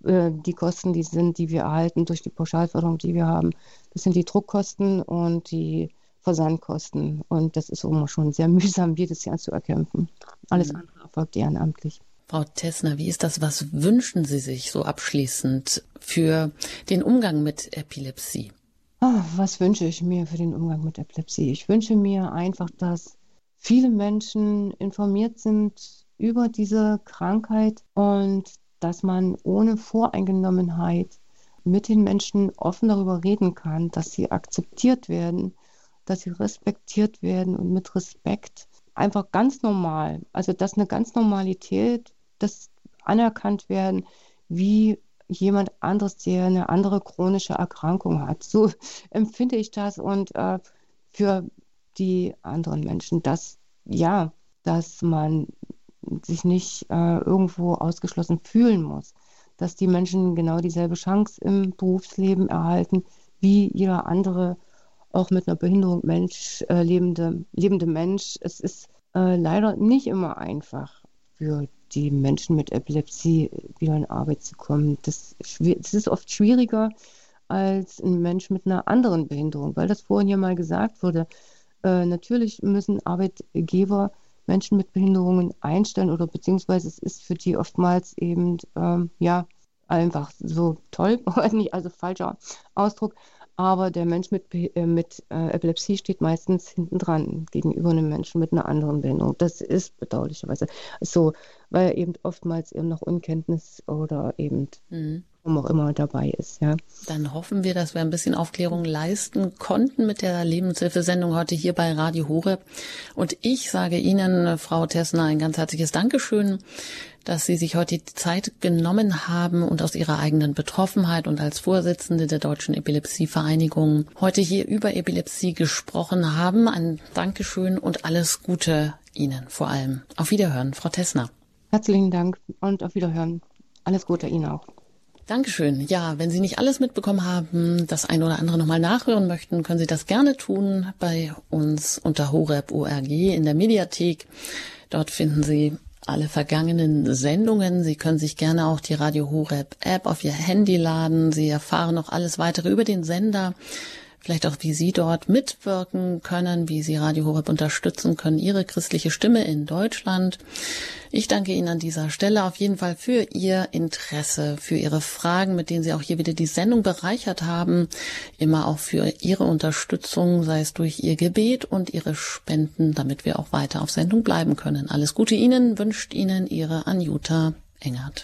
Äh, die Kosten, die sind, die wir erhalten durch die Pauschalförderung, die wir haben, das sind die Druckkosten und die Versandkosten. Und das ist immer schon sehr mühsam, jedes Jahr zu erkämpfen. Alles mhm. andere erfolgt ehrenamtlich. Frau Tessner, wie ist das? Was wünschen Sie sich so abschließend für den Umgang mit Epilepsie? Oh, was wünsche ich mir für den Umgang mit Epilepsie? Ich wünsche mir einfach, dass viele Menschen informiert sind über diese Krankheit und dass man ohne Voreingenommenheit mit den Menschen offen darüber reden kann, dass sie akzeptiert werden, dass sie respektiert werden und mit Respekt einfach ganz normal, also dass eine ganz Normalität das anerkannt werden, wie jemand anderes, der eine andere chronische Erkrankung hat. So empfinde ich das und äh, für die anderen Menschen, dass ja, dass man sich nicht äh, irgendwo ausgeschlossen fühlen muss, dass die Menschen genau dieselbe Chance im Berufsleben erhalten wie jeder andere, auch mit einer Behinderung Mensch, äh, lebende, lebende Mensch. Es ist äh, leider nicht immer einfach für die Menschen mit Epilepsie wieder in Arbeit zu kommen. Das, das ist oft schwieriger als ein Mensch mit einer anderen Behinderung, weil das vorhin ja mal gesagt wurde. Äh, natürlich müssen Arbeitgeber Menschen mit Behinderungen einstellen oder beziehungsweise es ist für die oftmals eben ähm, ja einfach so toll, also falscher Ausdruck, aber der Mensch mit, äh, mit äh, Epilepsie steht meistens hinten dran gegenüber einem Menschen mit einer anderen Behinderung. Das ist bedauerlicherweise so, weil eben oftmals eben noch Unkenntnis oder eben mhm auch immer dabei ist. Ja. Dann hoffen wir, dass wir ein bisschen Aufklärung leisten konnten mit der Lebenshilfesendung heute hier bei Radio Horeb. Und ich sage Ihnen, Frau Tessner, ein ganz herzliches Dankeschön dass Sie sich heute die Zeit genommen haben und aus Ihrer eigenen Betroffenheit und als Vorsitzende der Deutschen Epilepsievereinigung heute hier über Epilepsie gesprochen haben. Ein Dankeschön und alles Gute Ihnen vor allem. Auf Wiederhören, Frau Tessner. Herzlichen Dank und auf Wiederhören. Alles Gute Ihnen auch. Dankeschön. Ja, wenn Sie nicht alles mitbekommen haben, das eine oder andere nochmal nachhören möchten, können Sie das gerne tun bei uns unter horeb.org in der Mediathek. Dort finden Sie alle vergangenen Sendungen. Sie können sich gerne auch die Radio Horeb App auf Ihr Handy laden. Sie erfahren noch alles weitere über den Sender. Vielleicht auch, wie Sie dort mitwirken können, wie Sie Radio Horeb unterstützen können, Ihre christliche Stimme in Deutschland. Ich danke Ihnen an dieser Stelle auf jeden Fall für Ihr Interesse, für Ihre Fragen, mit denen Sie auch hier wieder die Sendung bereichert haben. Immer auch für Ihre Unterstützung, sei es durch Ihr Gebet und Ihre Spenden, damit wir auch weiter auf Sendung bleiben können. Alles Gute Ihnen wünscht Ihnen Ihre Anjuta Engert.